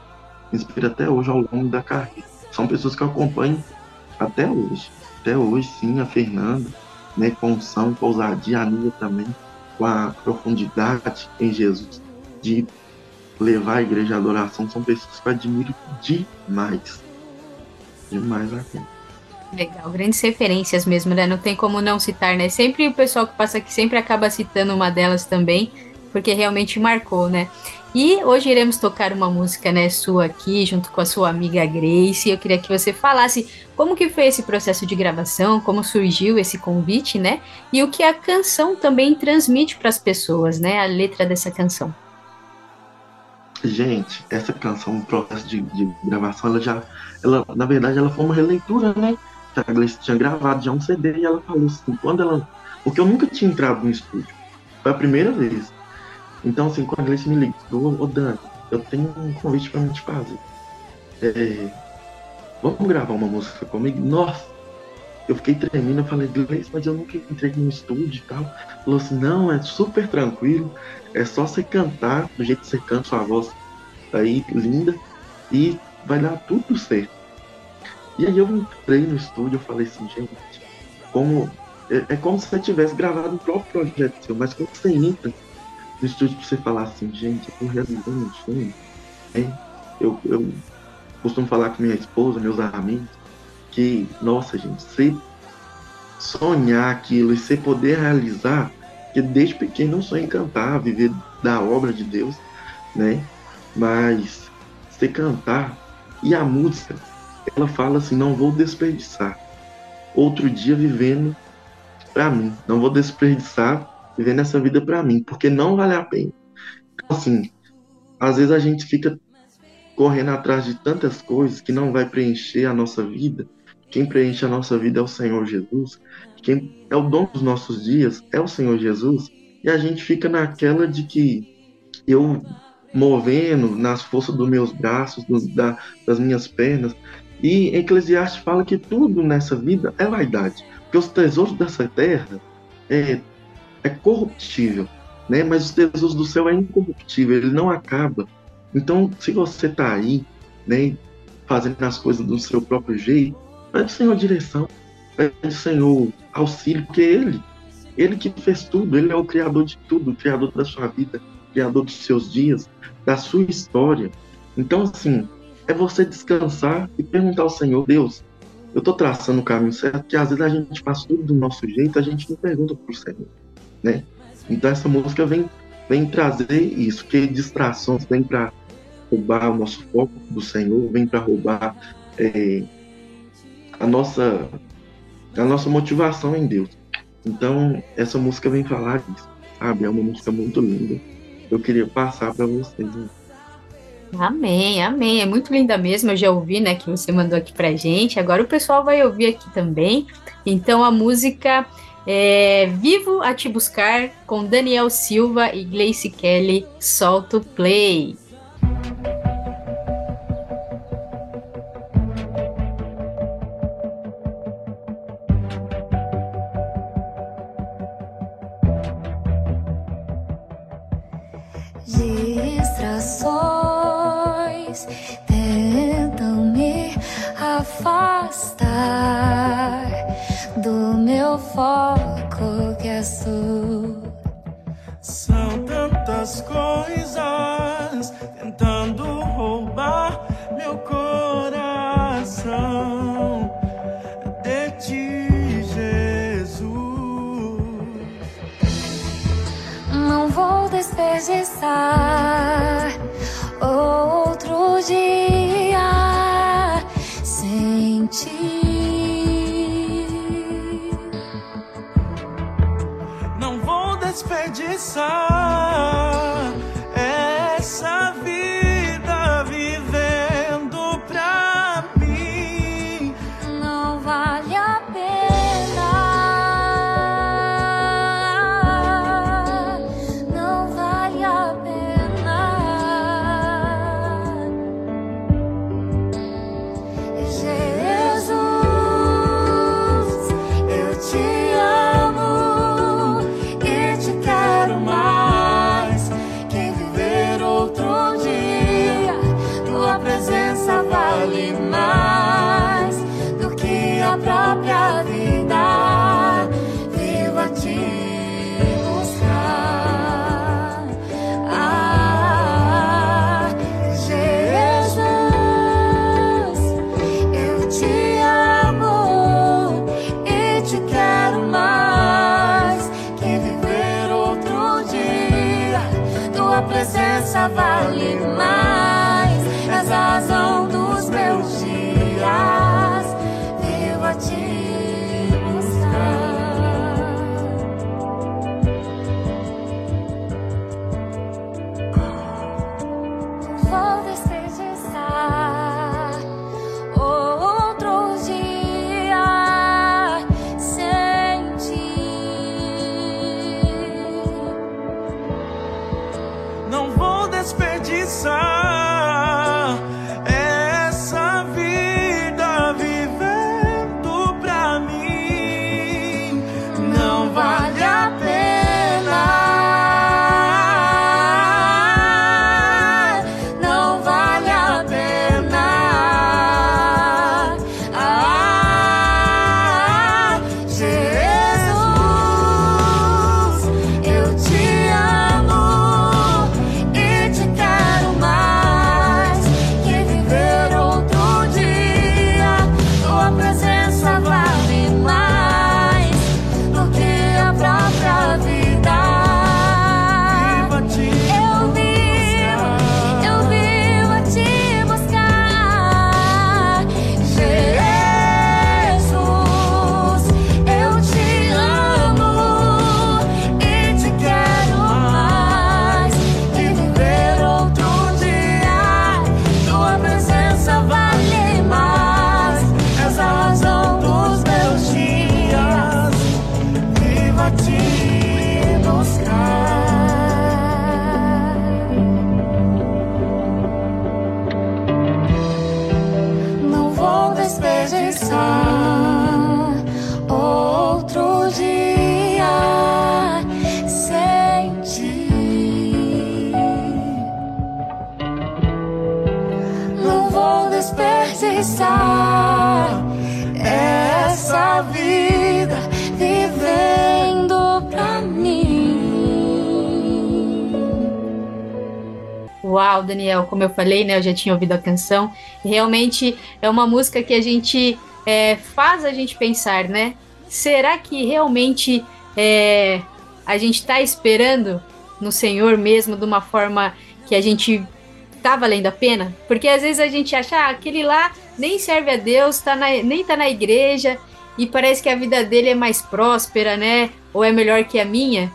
R: Me inspiram até hoje ao longo da carreira. São pessoas que eu acompanho até hoje. Até hoje, sim, a Fernanda, né, com unção, com ousadia, a Nívia também, com a profundidade em Jesus, de levar a igreja à adoração, são pessoas que eu admiro demais. Demais aqui.
E: Legal, grandes referências mesmo, né? Não tem como não citar, né? Sempre o pessoal que passa aqui sempre acaba citando uma delas também, porque realmente marcou, né? E hoje iremos tocar uma música, né, sua aqui, junto com a sua amiga Grace. Eu queria que você falasse como que foi esse processo de gravação, como surgiu esse convite, né? E o que a canção também transmite para as pessoas, né? A letra dessa canção.
R: Gente, essa canção, o processo de, de gravação, ela já, ela, na verdade, ela foi uma releitura, né? Que a Gleice tinha gravado já um CD e ela falou assim, quando ela. Porque eu nunca tinha entrado no estúdio. Foi a primeira vez. Então, assim, quando a Gleice me ligou, ô Dani, eu tenho um convite pra te fazer. É, vamos gravar uma música comigo? Nossa! Eu fiquei tremendo, eu falei, Gleice, mas eu nunca entrei no estúdio e tal. Falou assim, não, é super tranquilo, é só você cantar do jeito que você canta, sua voz tá aí linda, e vai dar tudo certo. E aí eu entrei no estúdio, eu falei assim, gente, como é, é como se você tivesse gravado um próprio projeto seu, mas quando você entra no estúdio pra você falar assim, gente, eu tô realizando um sonho, né? eu, eu costumo falar com minha esposa, meus amigos, que, nossa, gente, você sonhar aquilo e você poder realizar, que desde pequeno eu sonho em cantar, viver da obra de Deus, né? Mas você cantar e a música, ela fala assim, não vou desperdiçar outro dia vivendo para mim, não vou desperdiçar vivendo essa vida para mim, porque não vale a pena. Então, assim, às vezes a gente fica correndo atrás de tantas coisas que não vai preencher a nossa vida. Quem preenche a nossa vida é o Senhor Jesus. Quem é o dono dos nossos dias é o Senhor Jesus. E a gente fica naquela de que eu movendo nas forças dos meus braços, da, das minhas pernas. E Eclesiastes fala que tudo nessa vida é vaidade, porque os tesouros dessa terra é, é corruptível, né? Mas os tesouros do céu é incorruptível, ele não acaba. Então, se você está aí, né, fazendo as coisas do seu próprio jeito, pede Senhor direção, pede Senhor auxílio, porque Ele, Ele que fez tudo, Ele é o Criador de tudo, o Criador da sua vida, Criador dos seus dias, da sua história. Então, assim, é você descansar e perguntar ao Senhor, Deus, eu estou traçando o caminho certo, porque às vezes a gente faz tudo do nosso jeito, a gente não pergunta para o Senhor, né? Então essa música vem, vem trazer isso, que distrações vem para roubar o nosso foco do Senhor, vem para roubar é, a nossa a nossa motivação em Deus. Então essa música vem falar disso, sabe? É uma música muito linda. Eu queria passar para vocês. Né?
O: Amém, amém. É muito linda mesmo. Eu já ouvi, né, que você mandou aqui pra gente. Agora o pessoal vai ouvir aqui também. Então a música é Vivo a Te Buscar com Daniel Silva e Gleice Kelly. Solta o play.
S: Uau, Daniel, como eu falei, né? Eu já tinha ouvido a canção. Realmente é uma música que a gente é, faz a gente pensar, né? Será que realmente é, a gente está esperando no Senhor mesmo de uma forma que a gente tá valendo a pena? Porque às vezes a gente acha, ah, aquele lá nem serve a Deus, tá na, nem tá na igreja e parece que a vida dele é mais próspera, né? Ou é melhor que a minha.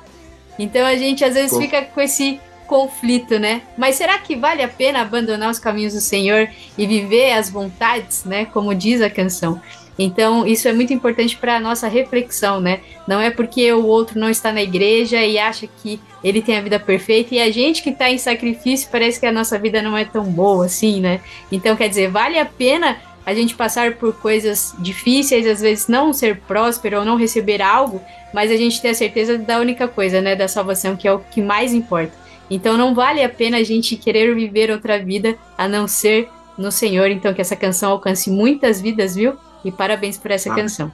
S: Então a gente às vezes fica com esse conflito, né? Mas será que vale a pena abandonar os caminhos do Senhor e viver as vontades, né? Como diz a canção. Então, isso é muito importante para a nossa reflexão, né? Não é porque o outro não está na igreja e acha que ele tem a vida perfeita e a gente que está em sacrifício parece que a nossa vida não é tão boa assim, né? Então, quer dizer, vale a pena a gente passar por coisas difíceis, às vezes não ser próspero ou não receber algo, mas a gente ter a certeza da única coisa, né? Da salvação, que é o que mais importa. Então, não vale a pena a gente querer viver outra vida a não ser no Senhor. Então, que essa canção alcance muitas vidas, viu? E parabéns por essa
R: Ah.
S: canção.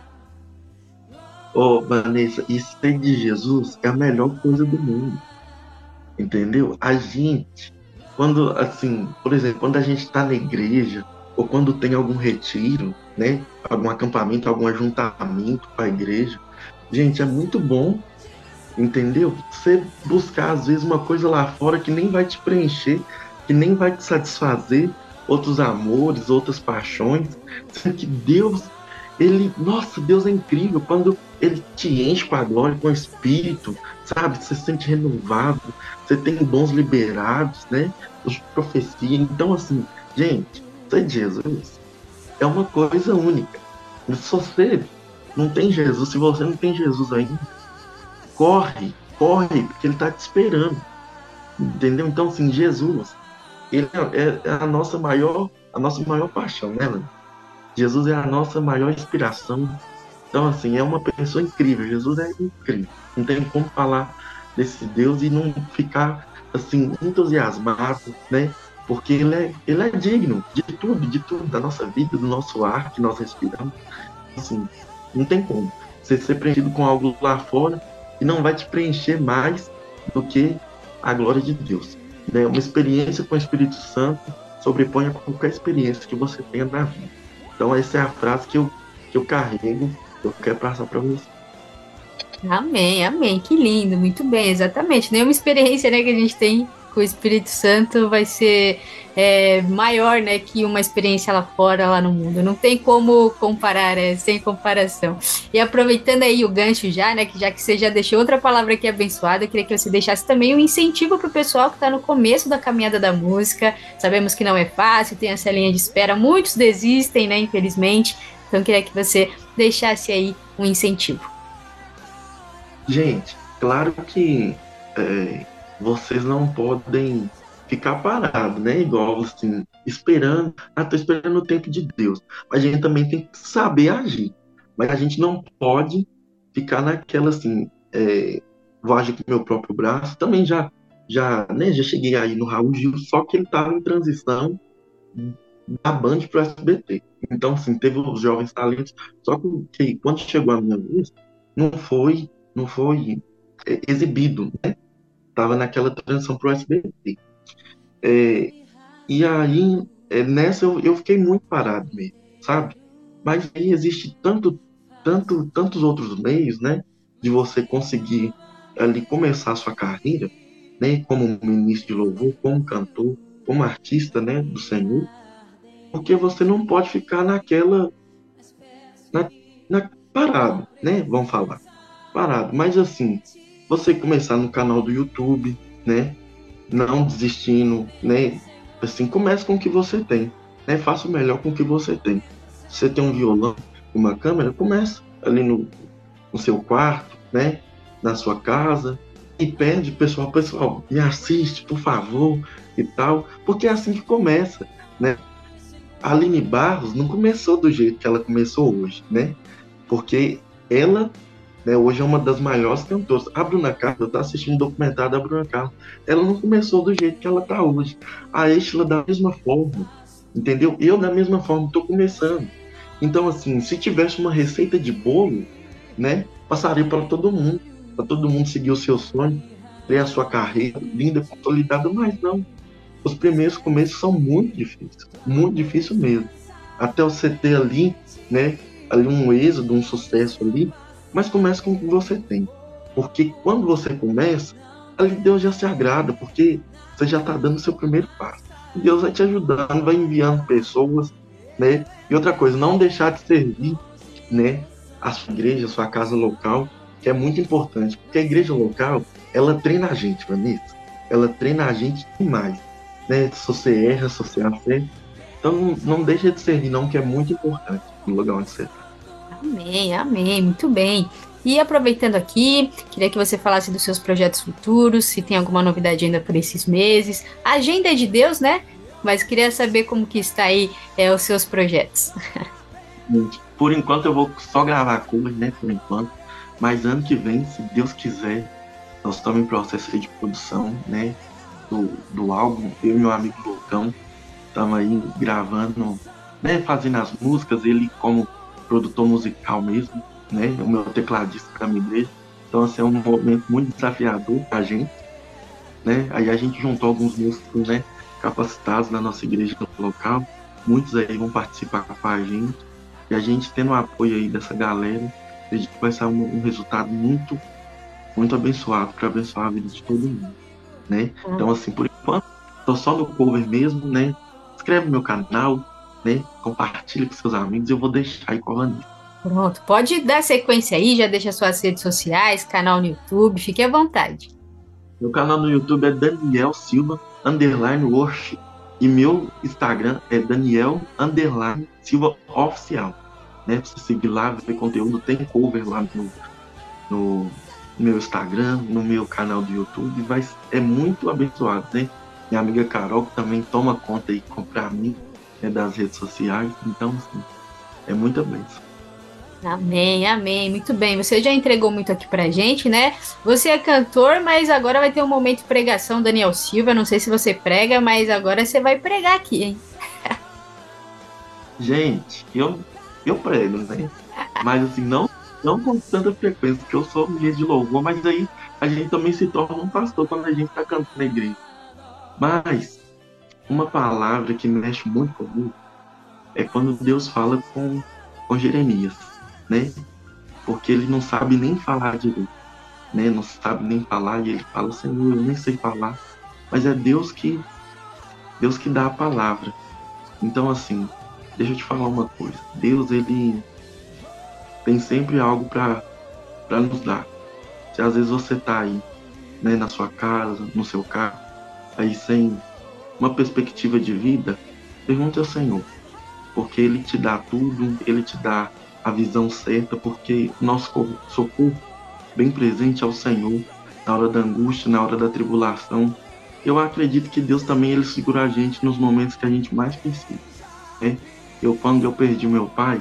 R: Ô, Vanessa, e ser de Jesus é a melhor coisa do mundo. Entendeu? A gente, quando, assim, por exemplo, quando a gente está na igreja, ou quando tem algum retiro, né? Algum acampamento, algum ajuntamento para a igreja, gente, é muito bom, entendeu? Você buscar, às vezes, uma coisa lá fora que nem vai te preencher, que nem vai te satisfazer, outros amores, outras paixões, sendo que Deus ele, nossa, Deus é incrível quando ele te enche com a glória, com o espírito, sabe? Você se sente renovado, você tem dons liberados, né? De profecia. Então, assim, gente, ser de Jesus é uma coisa única. Se você não tem Jesus, se você não tem Jesus ainda, corre, corre, porque ele tá te esperando. Entendeu? Então, assim, Jesus, ele é, é a nossa maior, a nossa maior paixão, né, Lana? Jesus é a nossa maior inspiração. Então, assim, é uma pessoa incrível. Jesus é incrível. Não tem como falar desse Deus e não ficar, assim, entusiasmado, né? Porque ele é, ele é digno de tudo, de tudo, da nossa vida, do nosso ar que nós respiramos. Assim, não tem como. Você ser preenchido com algo lá fora e não vai te preencher mais do que a glória de Deus. Né? Uma experiência com o Espírito Santo sobrepõe a qualquer experiência que você tenha na vida. Então essa é a frase que eu, que eu carrego, que eu quero passar para você.
S: Amém, amém. Que lindo, muito bem, exatamente. Nenhuma experiência né, que a gente tem com o Espírito Santo vai ser é, maior né, que uma experiência lá fora, lá no mundo. Não tem como comparar, é sem comparação. E aproveitando aí o gancho já, né? Que já que você já deixou outra palavra aqui abençoada, eu queria que você deixasse também um incentivo para o pessoal que está no começo da caminhada da música. Sabemos que não é fácil, tem essa linha de espera, muitos desistem, né? Infelizmente. Então queria que você deixasse aí um incentivo.
R: Gente, claro que é, vocês não podem ficar parados, né? Igual assim, esperando, ah, tô esperando o tempo de Deus. Mas a gente também tem que saber agir. Mas a gente não pode ficar naquela assim, é, vou agir com meu próprio braço. Também já, já, né? Já cheguei aí no Raul Gil, só que ele tava em transição da Band pro SBT. Então, assim, teve os jovens talentos. Só que quando chegou a minha vez, não foi, não foi é, exibido, né? Tava naquela transição pro SBT. É, e aí, é, nessa eu, eu fiquei muito parado mesmo, sabe? Mas aí existe tanto, tanto, tantos outros meios, né? De você conseguir ali começar a sua carreira, né? Como ministro de louvor, como cantor, como artista, né? Do Senhor. Porque você não pode ficar naquela. Na, na, parado, né? Vamos falar. Parado. Mas assim, você começar no canal do YouTube, né? Não desistindo, né? Assim, comece com o que você tem, né? Faça o melhor com o que você tem. Se você tem um violão, uma câmera, comece ali no, no seu quarto, né? Na sua casa e pede, pessoal, pessoal, me assiste, por favor, e tal, porque é assim que começa, né? a Aline Barros não começou do jeito que ela começou hoje, né? Porque ela né, hoje é uma das maiores cantoras. A Bruna Carla, eu tô assistindo um documentário da Bruna Carla. Ela não começou do jeito que ela tá hoje. A Estela da mesma forma, entendeu? Eu da mesma forma tô começando. Então, assim, se tivesse uma receita de bolo, né, passaria para todo mundo, para todo mundo seguir o seu sonho, ter a sua carreira linda, consolidada, mas não. Os primeiros começos são muito difíceis, muito difícil mesmo. Até você ter ali, né, ali um êxodo, um sucesso ali, mas comece com o que você tem. Porque quando você começa, ali Deus já se agrada, porque você já está dando o seu primeiro passo. Deus vai te ajudando, vai enviando pessoas, né? E outra coisa, não deixar de servir, né? A sua igreja, a sua casa local, que é muito importante, porque a igreja local, ela treina a gente, Vanessa. Ela treina a gente demais, né? Se você erra, se você acerta. Então não, não deixa de servir, não, que é muito importante no lugar onde você está.
E: Amém, amém, muito bem. E aproveitando aqui, queria que você falasse dos seus projetos futuros, se tem alguma novidade ainda por esses meses. A agenda é de Deus, né? Mas queria saber como que está aí é, os seus projetos.
R: Por enquanto eu vou só gravar cover, né? Por enquanto. Mas ano que vem, se Deus quiser, nós estamos em processo de produção, né? Do, do álbum. Eu e meu amigo Lucão estamos aí gravando, né? Fazendo as músicas, ele como produtor musical mesmo, né? O meu tecladista da minha igreja. Então, assim, é um momento muito desafiador pra gente, né? Aí a gente juntou alguns músicos, né? Capacitados na nossa igreja local. Muitos aí vão participar com a gente. E a gente tendo o apoio aí dessa galera, a gente vai ser um, um resultado muito, muito abençoado para abençoar a vida de todo mundo, né? Então, assim, por enquanto, tô só no cover mesmo, né? Inscreve no meu canal, né? Compartilhe com seus amigos, eu vou deixar aí Vanessa.
E: Pronto, pode dar sequência aí, já deixa suas redes sociais, canal no YouTube, fique à vontade.
R: Meu canal no YouTube é Daniel Silva Underline Worship. E meu Instagram é Daniel Underline Silva Oficial. Né? Pra você seguir lá, ver conteúdo, tem cover lá no, no meu Instagram, no meu canal do YouTube. Vai, é muito abençoado, né? Minha amiga Carol, que também toma conta aí pra mim né, das redes sociais. Então, assim, é muita bênção.
E: Amém, amém. Muito bem. Você já entregou muito aqui pra gente, né? Você é cantor, mas agora vai ter um momento de pregação, Daniel Silva. Não sei se você prega, mas agora você vai pregar aqui, hein?
R: Gente, eu, eu prego, né? Mas assim, não, não com tanta frequência, porque eu sou um dia de louvor, mas aí a gente também se torna um pastor quando a gente tá cantando na igreja. Mas uma palavra que mexe muito comigo é quando Deus fala com, com Jeremias, né? Porque ele não sabe nem falar direito, né? Não sabe nem falar e ele fala, Senhor, eu nem sei falar. Mas é Deus que Deus que dá a palavra. Então assim, deixa eu te falar uma coisa. Deus ele tem sempre algo para para nos dar. Se às vezes você tá aí, né, na sua casa, no seu carro, aí sem uma perspectiva de vida, pergunte ao Senhor, porque Ele te dá tudo, Ele te dá a visão certa, porque nosso socorro bem presente ao Senhor na hora da angústia, na hora da tribulação. Eu acredito que Deus também ele segura a gente nos momentos que a gente mais precisa. Né? Eu quando eu perdi meu pai,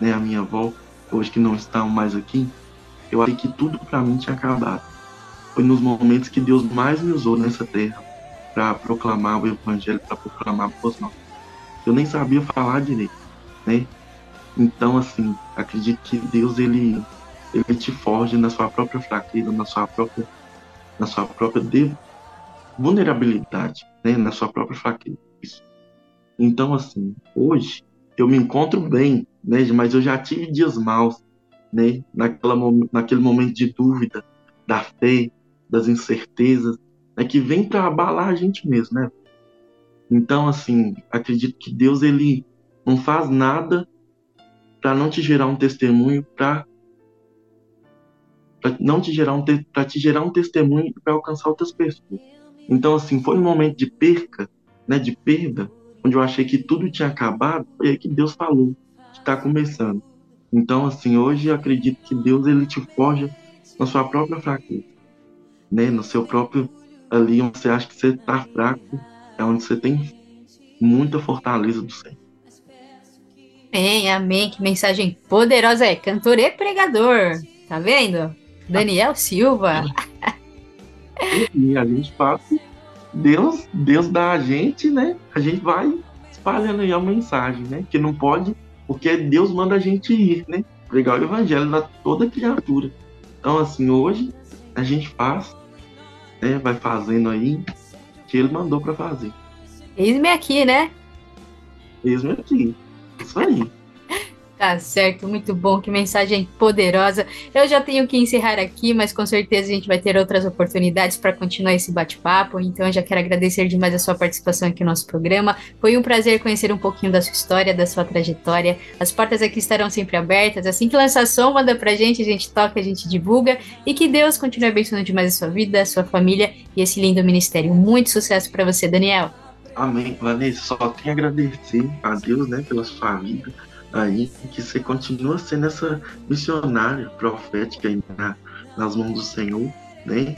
R: né, a minha avó, hoje que não estão mais aqui, eu achei que tudo para mim tinha acabado. Foi nos momentos que Deus mais me usou nessa terra para proclamar o evangelho, para proclamar boas novas. Eu nem sabia falar direito, né? Então, assim, acredito que Deus ele ele te forge na sua própria fraqueza, na sua própria na sua própria de, vulnerabilidade, né? Na sua própria fraqueza. Então, assim, hoje eu me encontro bem, né? Mas eu já tive dias maus, né? Naquela, naquele momento de dúvida, da fé, das incertezas, né, que vem para abalar a gente mesmo, né? Então, assim, acredito que Deus ele não faz nada para não te gerar um testemunho, para não te gerar um para te gerar um testemunho para alcançar outras pessoas. Então, assim, foi um momento de perca, né, de perda, onde eu achei que tudo tinha acabado, foi aí que Deus falou que está começando. Então, assim, hoje eu acredito que Deus ele te forja na sua própria fraqueza, né, no seu próprio ali onde você acha que você está fraco, é onde você tem muita fortaleza do Senhor.
S: Amém, amém. Que mensagem poderosa é. Cantor e pregador. Tá vendo? Daniel Silva.
R: E a gente faz, Deus, Deus dá a gente, né? A gente vai espalhando aí a mensagem, né? Que não pode, porque Deus manda a gente ir, né? Pregar o evangelho a toda criatura. Então, assim, hoje a gente faz, né? Vai fazendo aí que ele mandou para fazer.
S: Eis-me aqui, né?
R: Eis-me aqui. Isso aí.
S: Tá certo, muito bom, que mensagem poderosa. Eu já tenho que encerrar aqui, mas com certeza a gente vai ter outras oportunidades para continuar esse bate-papo. Então eu já quero agradecer demais a sua participação aqui no nosso programa. Foi um prazer conhecer um pouquinho da sua história, da sua trajetória. As portas aqui estarão sempre abertas. Assim que lançar som, manda pra gente, a gente toca, a gente divulga. E que Deus continue abençoando demais a sua vida, a sua família e esse lindo ministério. Muito sucesso para você, Daniel.
R: Amém, Vanessa. Só tenho a agradecer a Deus, né, pela sua vida aí, que você continua sendo essa missionária profética aí na, nas mãos do Senhor, né?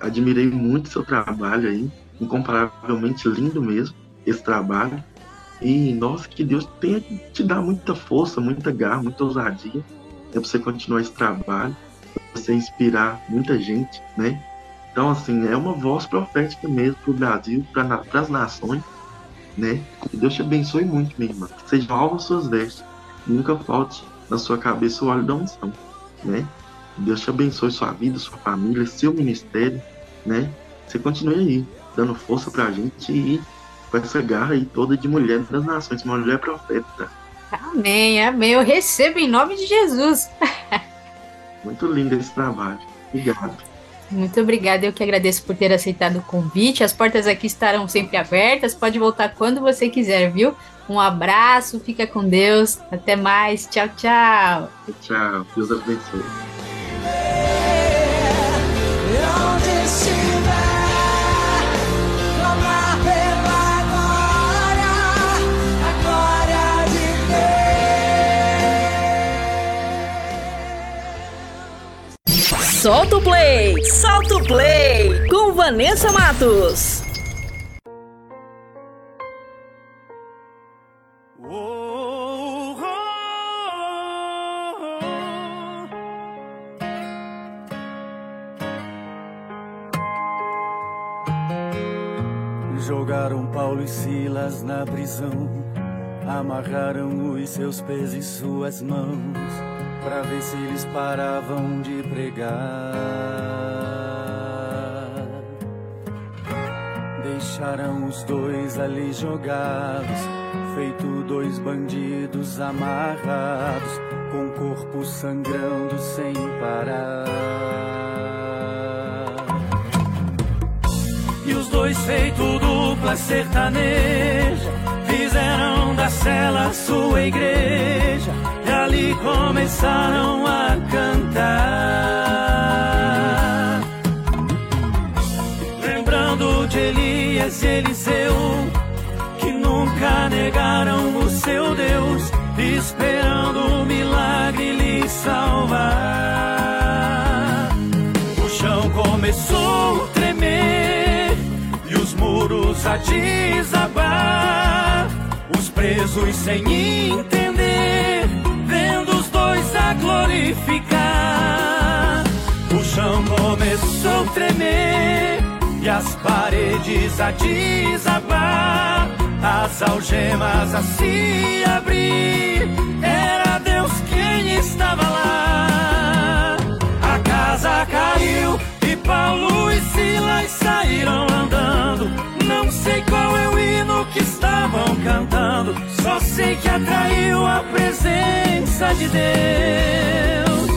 R: Admirei muito seu trabalho aí, incomparavelmente lindo mesmo, esse trabalho. E, nossa, que Deus tenha te dar muita força, muita garra, muita ousadia, é pra você continuar esse trabalho, pra você inspirar muita gente, né? Então, assim, é uma voz profética mesmo pro Brasil, para as nações, né? Que Deus te abençoe muito, minha irmã. Que seja alvo suas vestes. Nunca falte na sua cabeça o óleo da unção, né? Que Deus te abençoe sua vida, sua família, seu ministério, né? Você continue aí, dando força pra gente e com essa garra aí toda de mulher das nações, uma mulher profeta.
S: Amém, amém. Eu recebo em nome de Jesus.
R: Muito lindo esse trabalho. Obrigado.
S: Muito obrigada, eu que agradeço por ter aceitado o convite. As portas aqui estarão sempre abertas, pode voltar quando você quiser, viu? Um abraço, fica com Deus, até mais, tchau, tchau.
R: Tchau, Deus abençoe.
B: Solta o play! Solta o play! Com Vanessa Matos.
T: Jogaram Paulo e Silas na prisão, amarraram os seus pés e suas mãos para ver se eles paravam de pregar. Deixaram os dois ali jogados, feito dois bandidos amarrados, com o corpo sangrando sem parar. E os dois feito dupla sertaneja, fizeram da cela sua igreja e começaram a cantar. Lembrando de Elias e Eliseu, que nunca negaram o seu Deus, esperando um milagre lhe salvar. O chão começou a tremer e os muros a desabar. Os presos sem entender, glorificar. O chão começou a tremer e as paredes a desabar. As algemas a se abrir. Era Deus quem estava lá. Cantando. Só sei que atraiu a presença de Deus.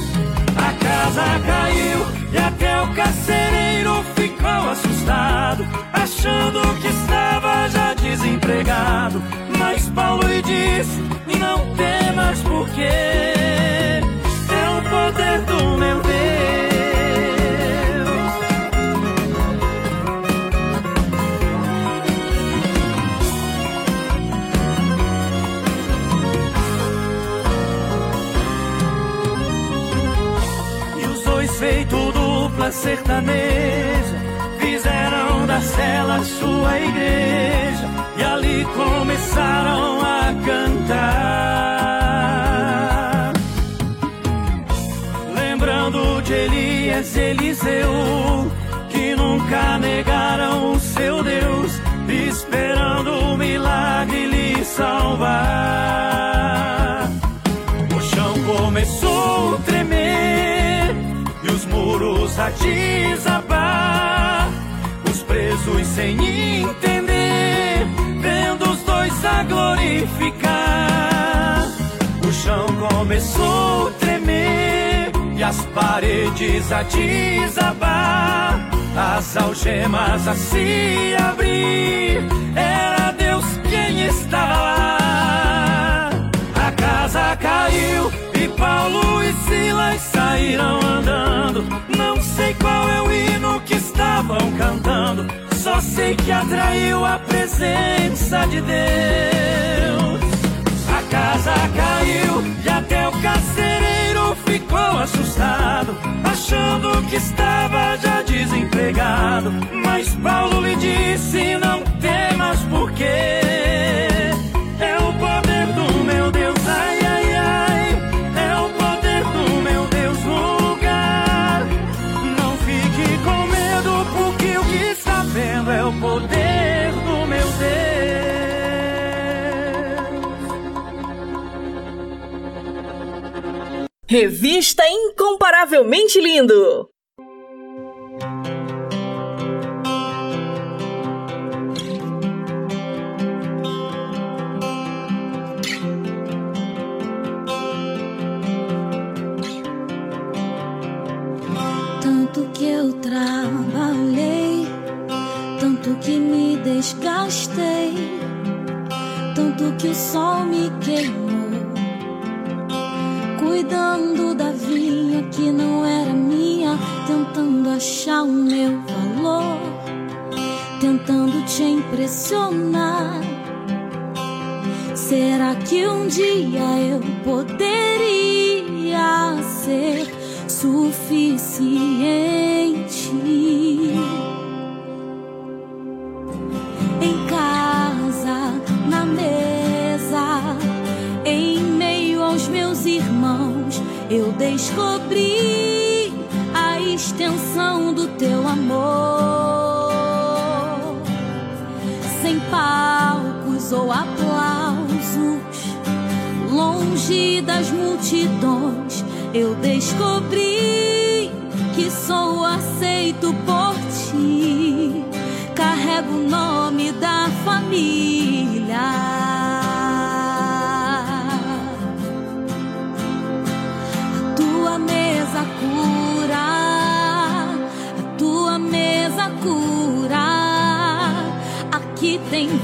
T: A casa caiu e até o carcereiro ficou assustado, achando que estava já desempregado. Mas Paulo lhe disse: Não temas, porque é o poder do meu Deus. Dupla sertaneja Fizeram da cela sua igreja E ali começaram a cantar. Lembrando de Elias e Eliseu, que nunca negaram o seu Deus, esperando o milagre lhe salvar. A desabar. Os presos sem entender, vendo os dois a glorificar. O chão começou a tremer e as paredes a desabar. As algemas a se abrir. Era Deus quem estava lá. A casa caiu e Paulo e Silas saíram andando. Não sei qual é o hino que estavam cantando. Só sei que atraiu a presença de Deus. A casa caiu e até o carcereiro ficou assustado, achando que estava já desempregado. Mas Paulo lhe disse: Não temas, porque
B: Revista Incomparavelmente Lindo.
O: Tanto que eu trabalhei, tanto que me desgastei, tanto que o sol me queimou, cuidando da vinha que não era minha, tentando achar o meu valor, tentando te impressionar. Será que um dia eu poderia ser suficiente? Eu descobri a extensão do teu amor. Sem palcos ou aplausos, longe das multidões, eu descobri que sou aceito por ti. Carrego o nome da família.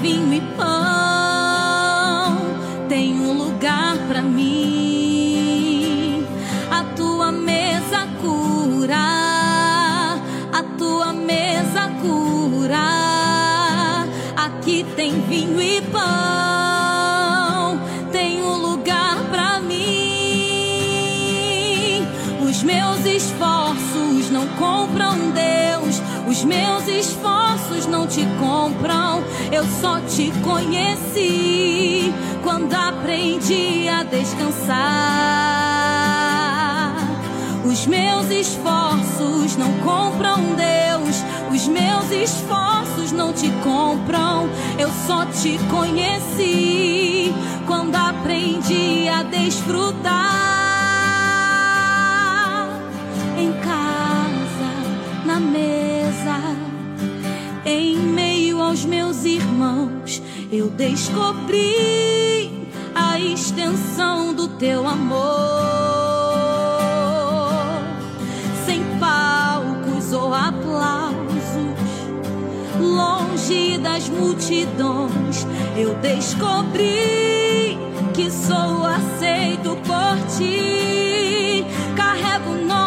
O: Vinho e pão, tem um lugar pra mim. A tua mesa cura, a tua mesa cura. Aqui tem vinho e pão, tem um lugar pra mim. Os meus esforços não compram Deus, os meus esforços não te compram. Eu só te conheci quando aprendi a descansar. Os meus esforços não compram Deus, os meus esforços não te compram. Eu só te conheci quando aprendi a desfrutar. Em meio aos meus irmãos, eu descobri a extensão do teu amor. Sem palcos ou aplausos, longe das multidões, eu descobri que sou aceito por ti. Carrego o nome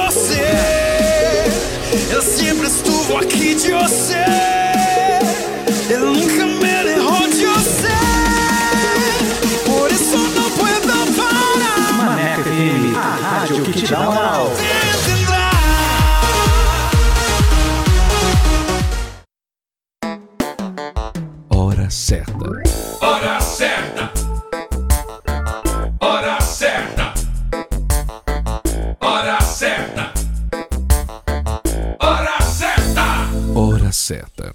U: Moral.
A: Hora certa.
V: Hora certa. Hora certa. Hora certa. Hora certa.
A: Hora certa.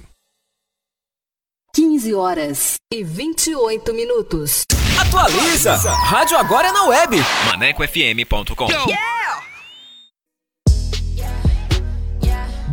W: 15 horas e 28 minutos.
D: Atualiza! Rádio agora é na web. ManecoFM.com.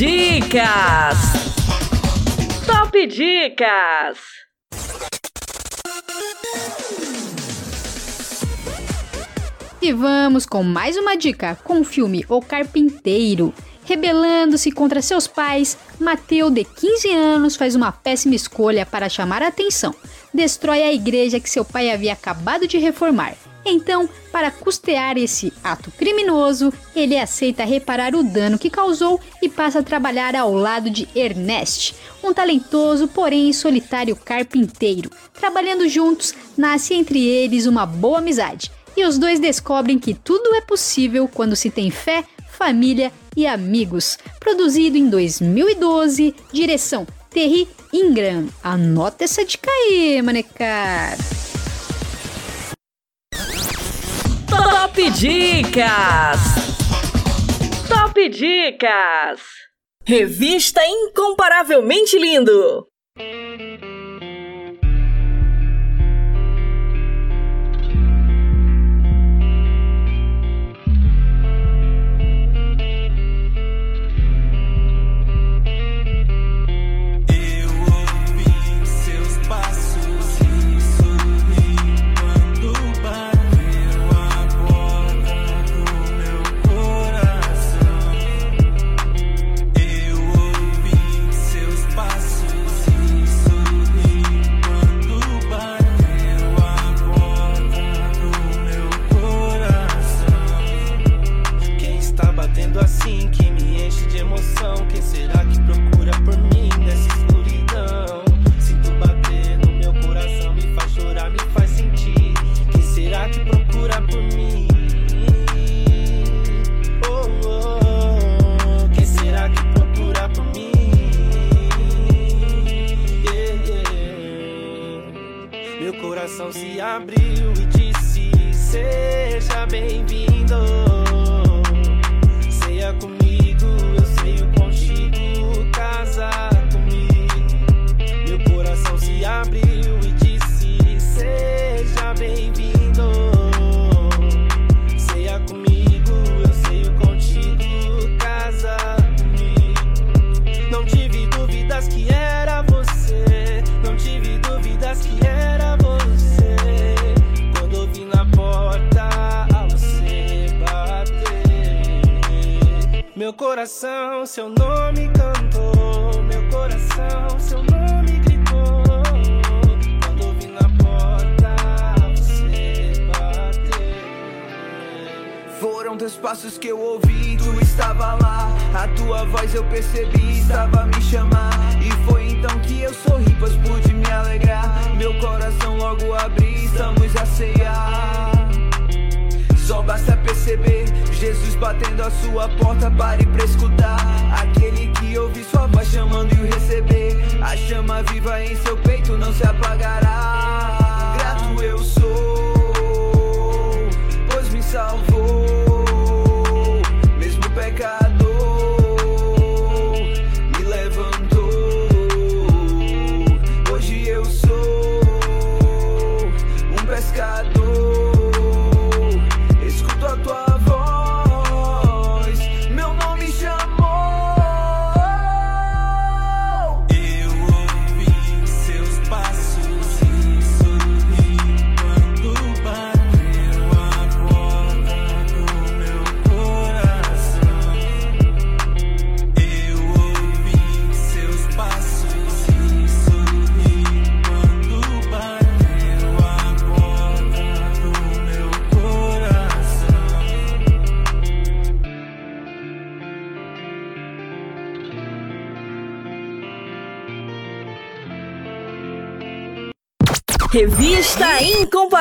B: Dicas! Top Dicas!
E: E vamos com mais uma dica com o filme O Carpinteiro. Rebelando-se contra seus pais, Mateu, de 15 anos, faz uma péssima escolha para chamar a atenção. Destrói a igreja que seu pai havia acabado de reformar. Então, para custear esse ato criminoso, ele aceita reparar o dano que causou e passa a trabalhar ao lado de Ernest, um talentoso, porém solitário carpinteiro. Trabalhando juntos, nasce entre eles uma boa amizade e os dois descobrem que tudo é possível quando se tem fé, família e amigos. Produzido em 2012, direção Terry Ingram. Anota essa dica aí, manecar.
B: Top Dicas! Top Dicas! Revista Incomparavelmente Lindo!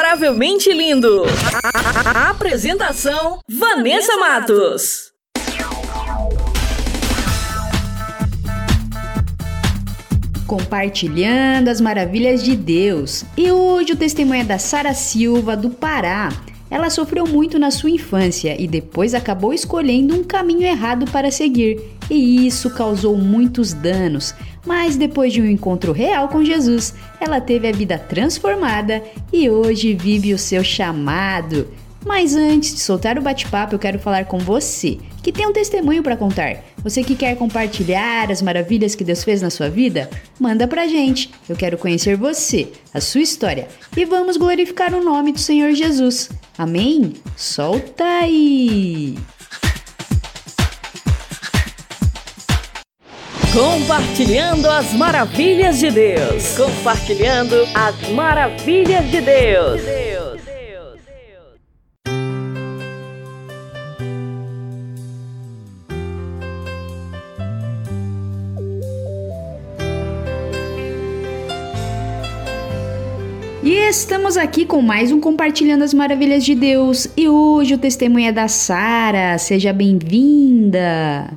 B: Incomparavelmente Lindo. A apresentação: Vanessa Matos.
E: Compartilhando as maravilhas de Deus. E hoje o testemunho é da Sara Silva, do Pará. Ela sofreu muito na sua infância e depois acabou escolhendo um caminho errado para seguir, e isso causou muitos danos. Mas depois de um encontro real com Jesus, ela teve a vida transformada e hoje vive o seu chamado. Mas antes de soltar o bate-papo, eu quero falar com você, que tem um testemunho para contar. Você que quer compartilhar as maravilhas que Deus fez na sua vida? Manda pra gente. Eu quero conhecer você, a sua história. E vamos glorificar o nome do Senhor Jesus. Amém? Solta aí!
B: Compartilhando as maravilhas de Deus. Compartilhando as maravilhas de Deus.
E: E estamos aqui com mais um Compartilhando as Maravilhas de Deus. E hoje o testemunho é da Sara. Seja bem-vinda.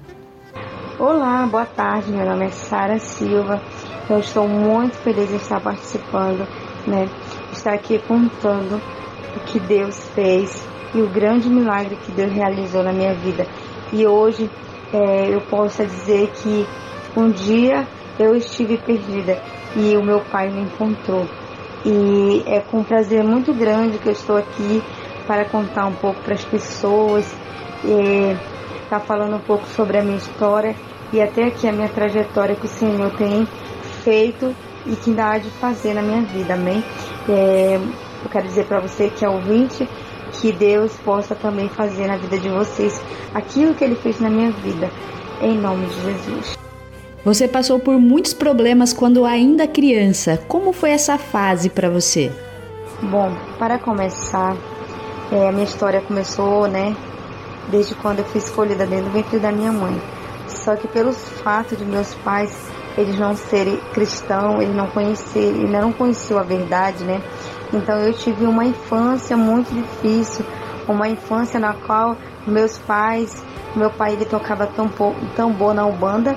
X: Olá, boa tarde. Meu nome é Sara Silva. Eu estou muito feliz de estar participando, né? Estar aqui contando o que Deus fez e o grande milagre que Deus realizou na minha vida. E hoje é, eu posso dizer que um dia eu estive perdida e o meu pai me encontrou. E é com um prazer muito grande que eu estou aqui para contar um pouco para as pessoas, estar tá falando um pouco sobre a minha história e até aqui a minha trajetória que o Senhor tem feito e que ainda há de fazer na minha vida, amém? É, eu quero dizer para você que é ouvinte que Deus possa também fazer na vida de vocês aquilo que Ele fez na minha vida, em nome de Jesus.
E: Você passou por muitos problemas quando ainda criança. Como foi essa fase para você?
X: Bom, para começar, é, a minha história começou, né, desde quando eu fui escolhida dentro do ventre da minha mãe. Só que pelos fatos de meus pais, eles não serem cristãos, eles não conhecerem, ainda não conheciam a verdade, né? Então eu tive uma infância muito difícil, uma infância na qual meus pais, meu pai ele tocava tambor, tambor na Ubanda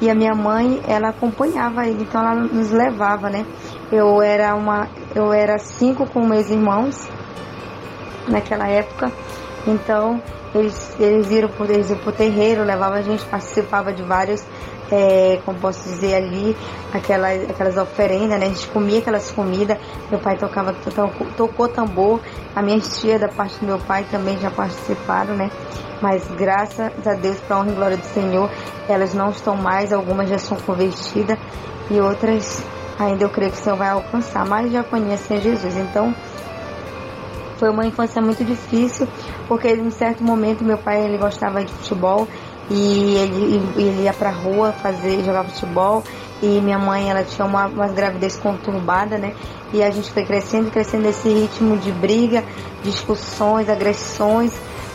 X: e a minha mãe ela acompanhava ele, então ela nos levava, né? Eu era uma, eu era cinco com meus irmãos naquela época. Então eles, eles iam por iam pro terreiro, levava a gente, participava de vários, é, como posso dizer ali, aquelas, aquelas oferendas, né? A gente comia aquelas comidas, meu pai tocava, tocou, tocou tambor, a minha tia da parte do meu pai também já participaram, né? Mas graças a Deus, para honra e glória do Senhor, elas não estão mais, algumas já são convertidas e outras ainda eu creio que o Senhor vai alcançar, mas já conhecem Jesus. Então, foi uma infância muito difícil, porque em certo momento meu pai ele gostava de futebol e ele, ele ia pra rua fazer, jogar futebol e minha mãe ela tinha uma, uma gravidez conturbada, né? E a gente foi crescendo, crescendo nesse ritmo de briga, discussões, agressões,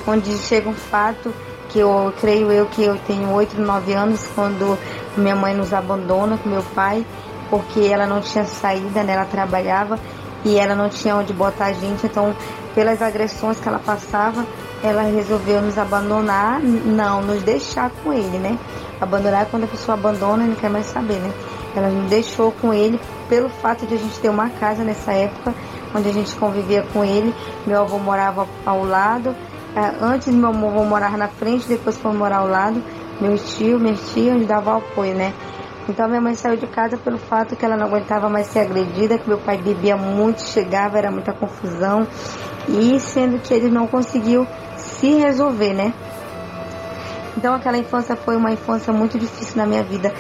X: onde chega um fato que eu creio eu que eu tenho 8, 9 anos quando minha mãe nos abandona com meu pai, porque ela não tinha saída, né? Ela trabalhava e ela não tinha onde botar a gente, então pelas agressões que ela passava, ela resolveu nos abandonar, não, nos deixar com ele, né? Abandonar quando a pessoa abandona e não quer mais saber, né? Ela nos deixou com ele pelo fato de a gente ter uma casa nessa época, onde a gente convivia com ele. Meu avô morava ao lado, antes meu avô morava na frente, depois foi morar ao lado. Meu tio, minha tia, onde dava apoio, né? Então minha mãe saiu de casa pelo fato que ela não aguentava mais ser agredida, que meu pai bebia muito, chegava, era muita confusão. E sendo que ele não conseguiu se resolver, né? Então aquela infância foi uma infância muito difícil na minha vida,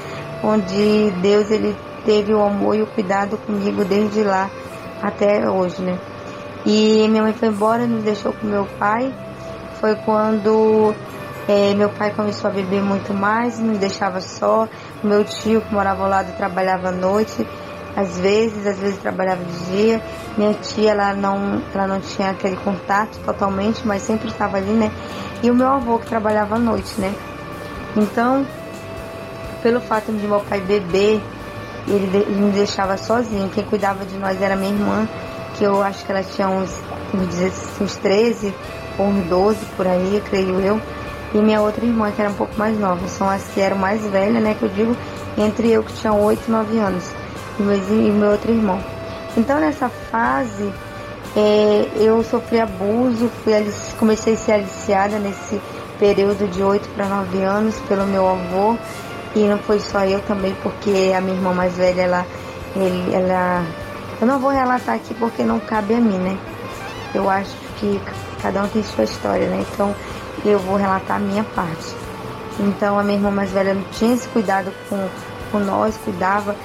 X: onde Deus ele teve o amor e o cuidado comigo desde lá até hoje, né? E minha mãe foi embora, nos deixou com meu pai. Foi quando é, meu pai começou a beber muito mais, nos deixava só. Meu tio, que morava ao lado, trabalhava à noite, às vezes, às vezes trabalhava de dia. Minha tia, ela não, ela não tinha aquele contato totalmente, mas sempre estava ali, né? E o meu avô, que trabalhava à noite, né? Então, pelo fato de meu pai beber, ele, ele me deixava sozinho. Quem cuidava de nós era minha irmã, que eu acho que ela tinha uns, uns, uns 13 ou uns 12 por aí, creio eu e minha outra irmã, que era um pouco mais nova. São as que eram mais velhas, né? Que eu digo, entre eu que tinha 8 e 9 anos, e meu, e meu outro irmão. Então nessa fase é, eu sofri abuso, fui comecei a ser aliciada nesse período de 8 para 9 anos pelo meu avô. E não foi só eu também, porque a minha irmã mais velha, ela, ele, ela. Eu não vou relatar aqui porque não cabe a mim, né? Eu acho que cada um tem sua história, né? Então eu vou relatar a minha parte. Então a minha irmã mais velha não tinha esse cuidado com, com nós, cuidava,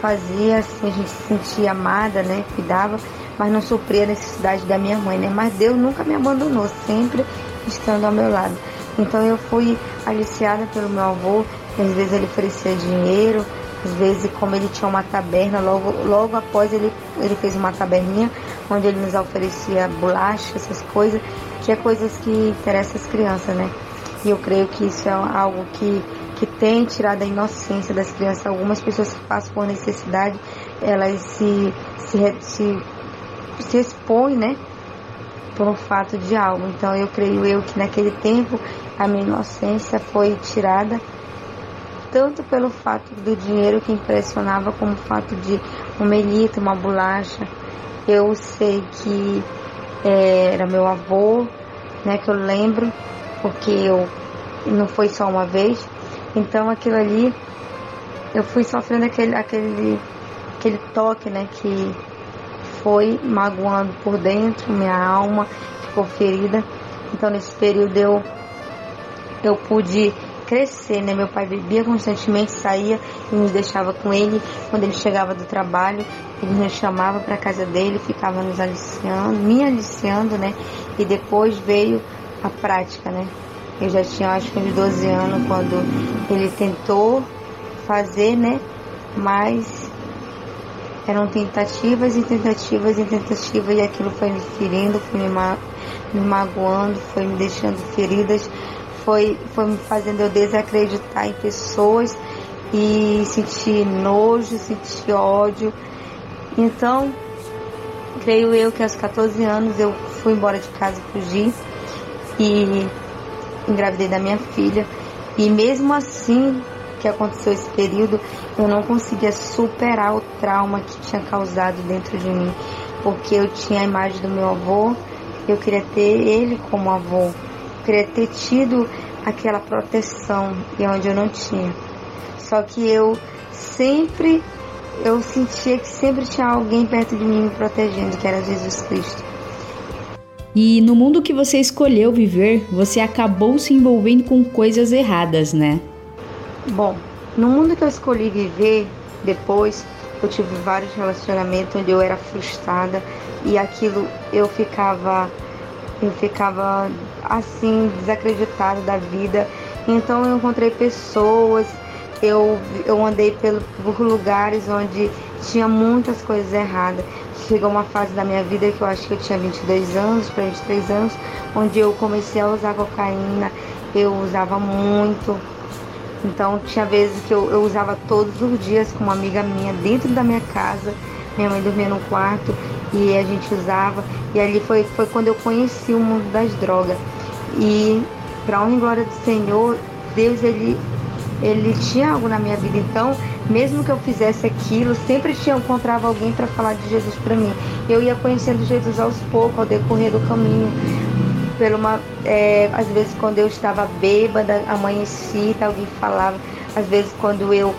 X: fazia assim, a gente se sentia amada, né? Cuidava, mas não supria a necessidade da minha mãe, né? Mas Deus nunca me abandonou, sempre estando ao meu lado. Então eu fui aliciada pelo meu avô, às vezes ele oferecia dinheiro, às vezes como ele tinha uma taberna, logo, logo após ele, ele fez uma taberninha onde ele nos oferecia bolacha, essas coisas que é coisas que interessam as crianças, né? E eu creio que isso é algo que, que tem tirado a inocência das crianças. Algumas pessoas que passam por necessidade, elas se, se, se, se expõem, né? Por um fato de algo. Então eu creio eu que naquele tempo a minha inocência foi tirada tanto pelo fato do dinheiro que impressionava como o fato de um melito, uma bolacha. Eu sei que era meu avô, né, que eu lembro, porque eu não foi só uma vez. Então aquilo ali eu fui sofrendo aquele, aquele, aquele toque, né, que foi magoando por dentro, minha alma ficou ferida. Então nesse período eu, eu pude crescer, né? Meu pai bebia constantemente, saía e nos deixava com ele. Quando ele chegava do trabalho, ele nos chamava para casa dele, ficava nos aliciando, me aliciando, né? E depois veio a prática, né? Eu já tinha acho que uns 12 anos quando ele tentou fazer, né? Mas eram tentativas e tentativas e tentativas e aquilo foi me ferindo, foi me, ma me magoando, foi me deixando feridas foi, foi me fazendo eu desacreditar em pessoas e sentir nojo, sentir ódio. Então, creio eu que aos 14 anos eu fui embora de casa, fugi e engravidei da minha filha. E mesmo assim, que aconteceu esse período, eu não conseguia superar o trauma que tinha causado dentro de mim, porque eu tinha a imagem do meu avô, eu queria ter ele como avô, queria ter tido aquela proteção e onde eu não tinha. Só que eu sempre eu sentia que sempre tinha alguém perto de mim me protegendo, que era Jesus Cristo.
E: E no mundo que você escolheu viver, você acabou se envolvendo com coisas erradas, né?
X: Bom, no mundo que eu escolhi viver, depois eu tive vários relacionamentos onde eu era frustrada e aquilo eu ficava eu ficava assim desacreditada da vida. Então eu encontrei pessoas, eu eu andei pelo, por lugares onde tinha muitas coisas erradas. Chegou uma fase da minha vida que eu acho que eu tinha 22 anos para 23 anos, onde eu comecei a usar cocaína, eu usava muito. Então tinha vezes que eu, eu usava todos os dias com uma amiga minha dentro da minha casa. Minha mãe dormia no quarto e a gente usava. E ali foi, foi quando eu conheci o mundo das drogas. E para honra e glória do Senhor, Deus ele, ele tinha algo na minha vida. Então mesmo que eu fizesse aquilo, sempre tinha encontrava alguém para falar de Jesus para mim. Eu ia conhecendo Jesus aos poucos, ao decorrer do caminho. Pelo uma, é, às vezes quando eu estava bêbada, amanhecida, alguém falava. Às vezes quando eu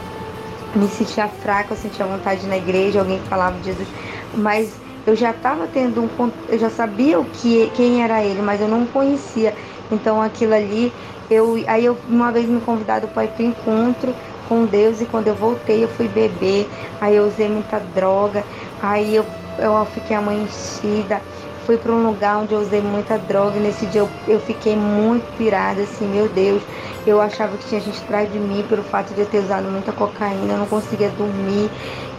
X: me sentia fraca, eu sentia vontade na igreja, alguém falava de Jesus. Mas eu já estava tendo um, eu já sabia o que, quem era ele, mas eu não conhecia. Então aquilo ali, eu, aí eu uma vez me convidado para ir para encontro com Deus e quando eu voltei eu fui beber, aí eu usei muita droga, aí eu, eu fiquei amanhecida, fui para um lugar onde eu usei muita droga nesse dia eu, eu fiquei muito pirada, assim, meu Deus, eu achava que tinha gente atrás de mim pelo fato de eu ter usado muita cocaína, eu não conseguia dormir,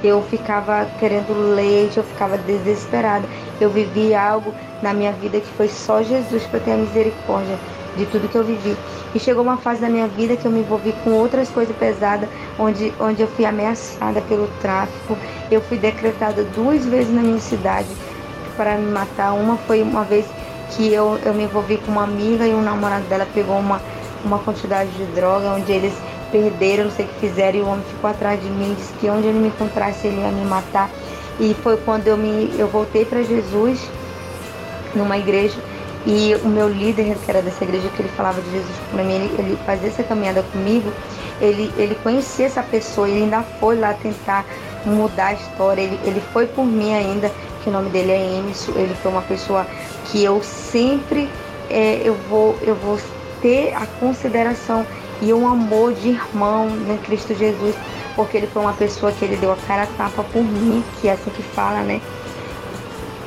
X: eu ficava querendo leite, eu ficava desesperada. Eu vivi algo na minha vida que foi só Jesus para ter a misericórdia de tudo que eu vivi. E chegou uma fase da minha vida que eu me envolvi com outras coisas pesadas, onde, onde eu fui ameaçada pelo tráfico. Eu fui decretada duas vezes na minha cidade para me matar. Uma foi uma vez que eu, eu me envolvi com uma amiga e um namorado dela pegou uma, uma quantidade de droga, onde eles perderam, não sei o que fizeram, e o homem ficou atrás de mim, disse que onde ele me encontrasse ele ia me matar. E foi quando eu, me, eu voltei para Jesus, numa igreja, e o meu líder, que era dessa igreja, que ele falava de Jesus para mim, ele, ele fazia essa caminhada comigo, ele, ele conhecia essa pessoa, ele ainda foi lá tentar mudar a história, ele, ele foi por mim ainda, que o nome dele é Emerson, ele foi uma pessoa que eu sempre é, eu, vou, eu vou ter a consideração e um amor de irmão em Cristo Jesus, porque ele foi uma pessoa que ele deu a cara a tapa por mim, que é assim que fala, né?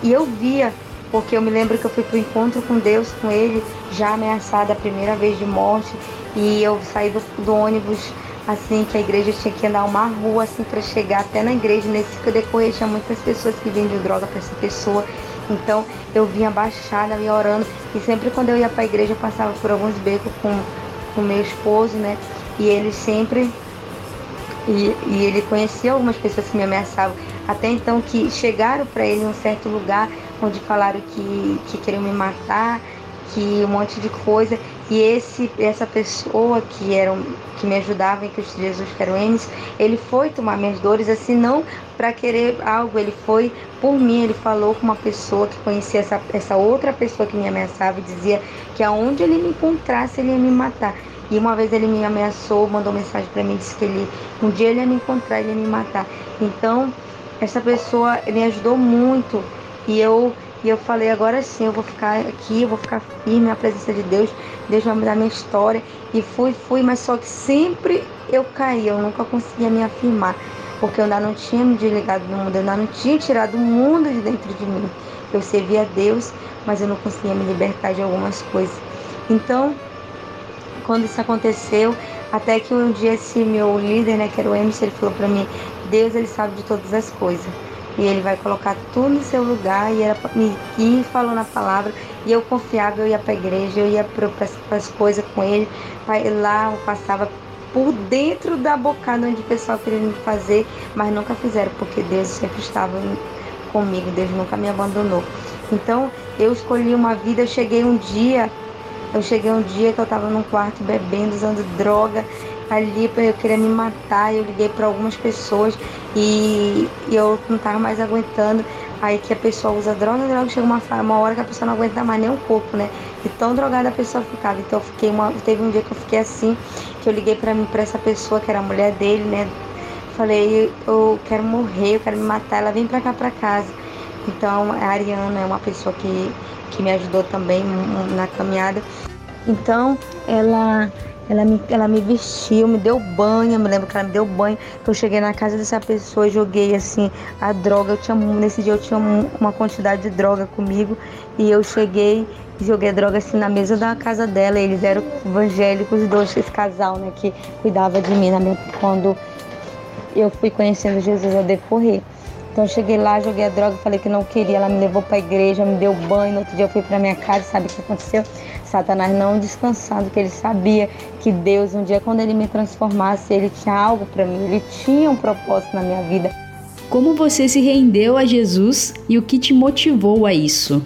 X: E eu via porque eu me lembro que eu fui para o encontro com Deus, com Ele, já ameaçada a primeira vez de morte, e eu saí do, do ônibus assim que a igreja tinha que andar uma rua assim para chegar até na igreja. Nesse decorrer tinha muitas pessoas que vendiam droga para essa pessoa. Então eu vinha baixada, me orando. E sempre quando eu ia para a igreja eu passava por alguns becos com o meu esposo, né? E ele sempre. E, e ele conhecia algumas pessoas que me ameaçavam. Até então que chegaram para ele em um certo lugar onde falaram que, que queriam me matar, que um monte de coisa. E esse, essa pessoa que, era, que me ajudava em Cristo Jesus, que era o Enes, ele foi tomar minhas dores, assim, não para querer algo, ele foi por mim, ele falou com uma pessoa que conhecia essa, essa outra pessoa que me ameaçava e dizia que aonde ele me encontrasse, ele ia me matar. E uma vez ele me ameaçou, mandou mensagem para mim, disse que ele, um dia ele ia me encontrar, ele ia me matar. Então, essa pessoa me ajudou muito e eu, e eu falei, agora sim, eu vou ficar aqui, eu vou ficar firme na presença de Deus, Deus vai mudar minha história. E fui, fui, mas só que sempre eu caí, eu nunca conseguia me afirmar, porque eu ainda não tinha me desligado do mundo, eu ainda não tinha tirado o mundo de dentro de mim. Eu servia a Deus, mas eu não conseguia me libertar de algumas coisas. Então, quando isso aconteceu, até que um dia esse meu líder, né, que era o Emerson, ele falou para mim, Deus ele sabe de todas as coisas e ele vai colocar tudo no seu lugar e, era, e, e falou na palavra e eu confiava, eu ia para a igreja, eu ia para as coisas com ele, lá eu passava por dentro da bocada onde o pessoal queria me fazer, mas nunca fizeram, porque Deus sempre estava comigo, Deus nunca me abandonou. Então eu escolhi uma vida, eu cheguei um dia, eu cheguei um dia que eu estava num quarto bebendo, usando droga, ali, eu queria me matar. Eu liguei para algumas pessoas e, e eu não tava mais aguentando. Aí que a pessoa usa droga, droga, chega uma, uma hora que a pessoa não aguenta mais nem um pouco, né? E tão drogada a pessoa ficava. Então eu fiquei uma, teve um dia que eu fiquei assim, que eu liguei para mim para essa pessoa que era a mulher dele, né? Falei, eu quero morrer, eu quero me matar, ela vem pra cá pra casa. Então a Ariana é uma pessoa que, que me ajudou também na caminhada. Então ela ela me, ela me vestiu, me deu banho, eu me lembro que ela me deu banho. Eu cheguei na casa dessa pessoa e joguei assim a droga. Eu tinha, nesse dia eu tinha uma quantidade de droga comigo e eu cheguei e joguei a droga assim na mesa da casa dela. Eles eram evangélicos, dois, esse casal, né, que cuidava de mim na minha, quando eu fui conhecendo Jesus ao decorrer. Então eu cheguei lá, joguei a droga, falei que não queria, ela me levou para a igreja, me deu banho, no outro dia eu fui para minha casa, sabe o que aconteceu? Satanás não descansando, porque ele sabia que Deus, um dia quando ele me transformasse, ele tinha algo para mim, ele tinha um propósito na minha vida.
E: Como você se rendeu a Jesus e o que te motivou a isso?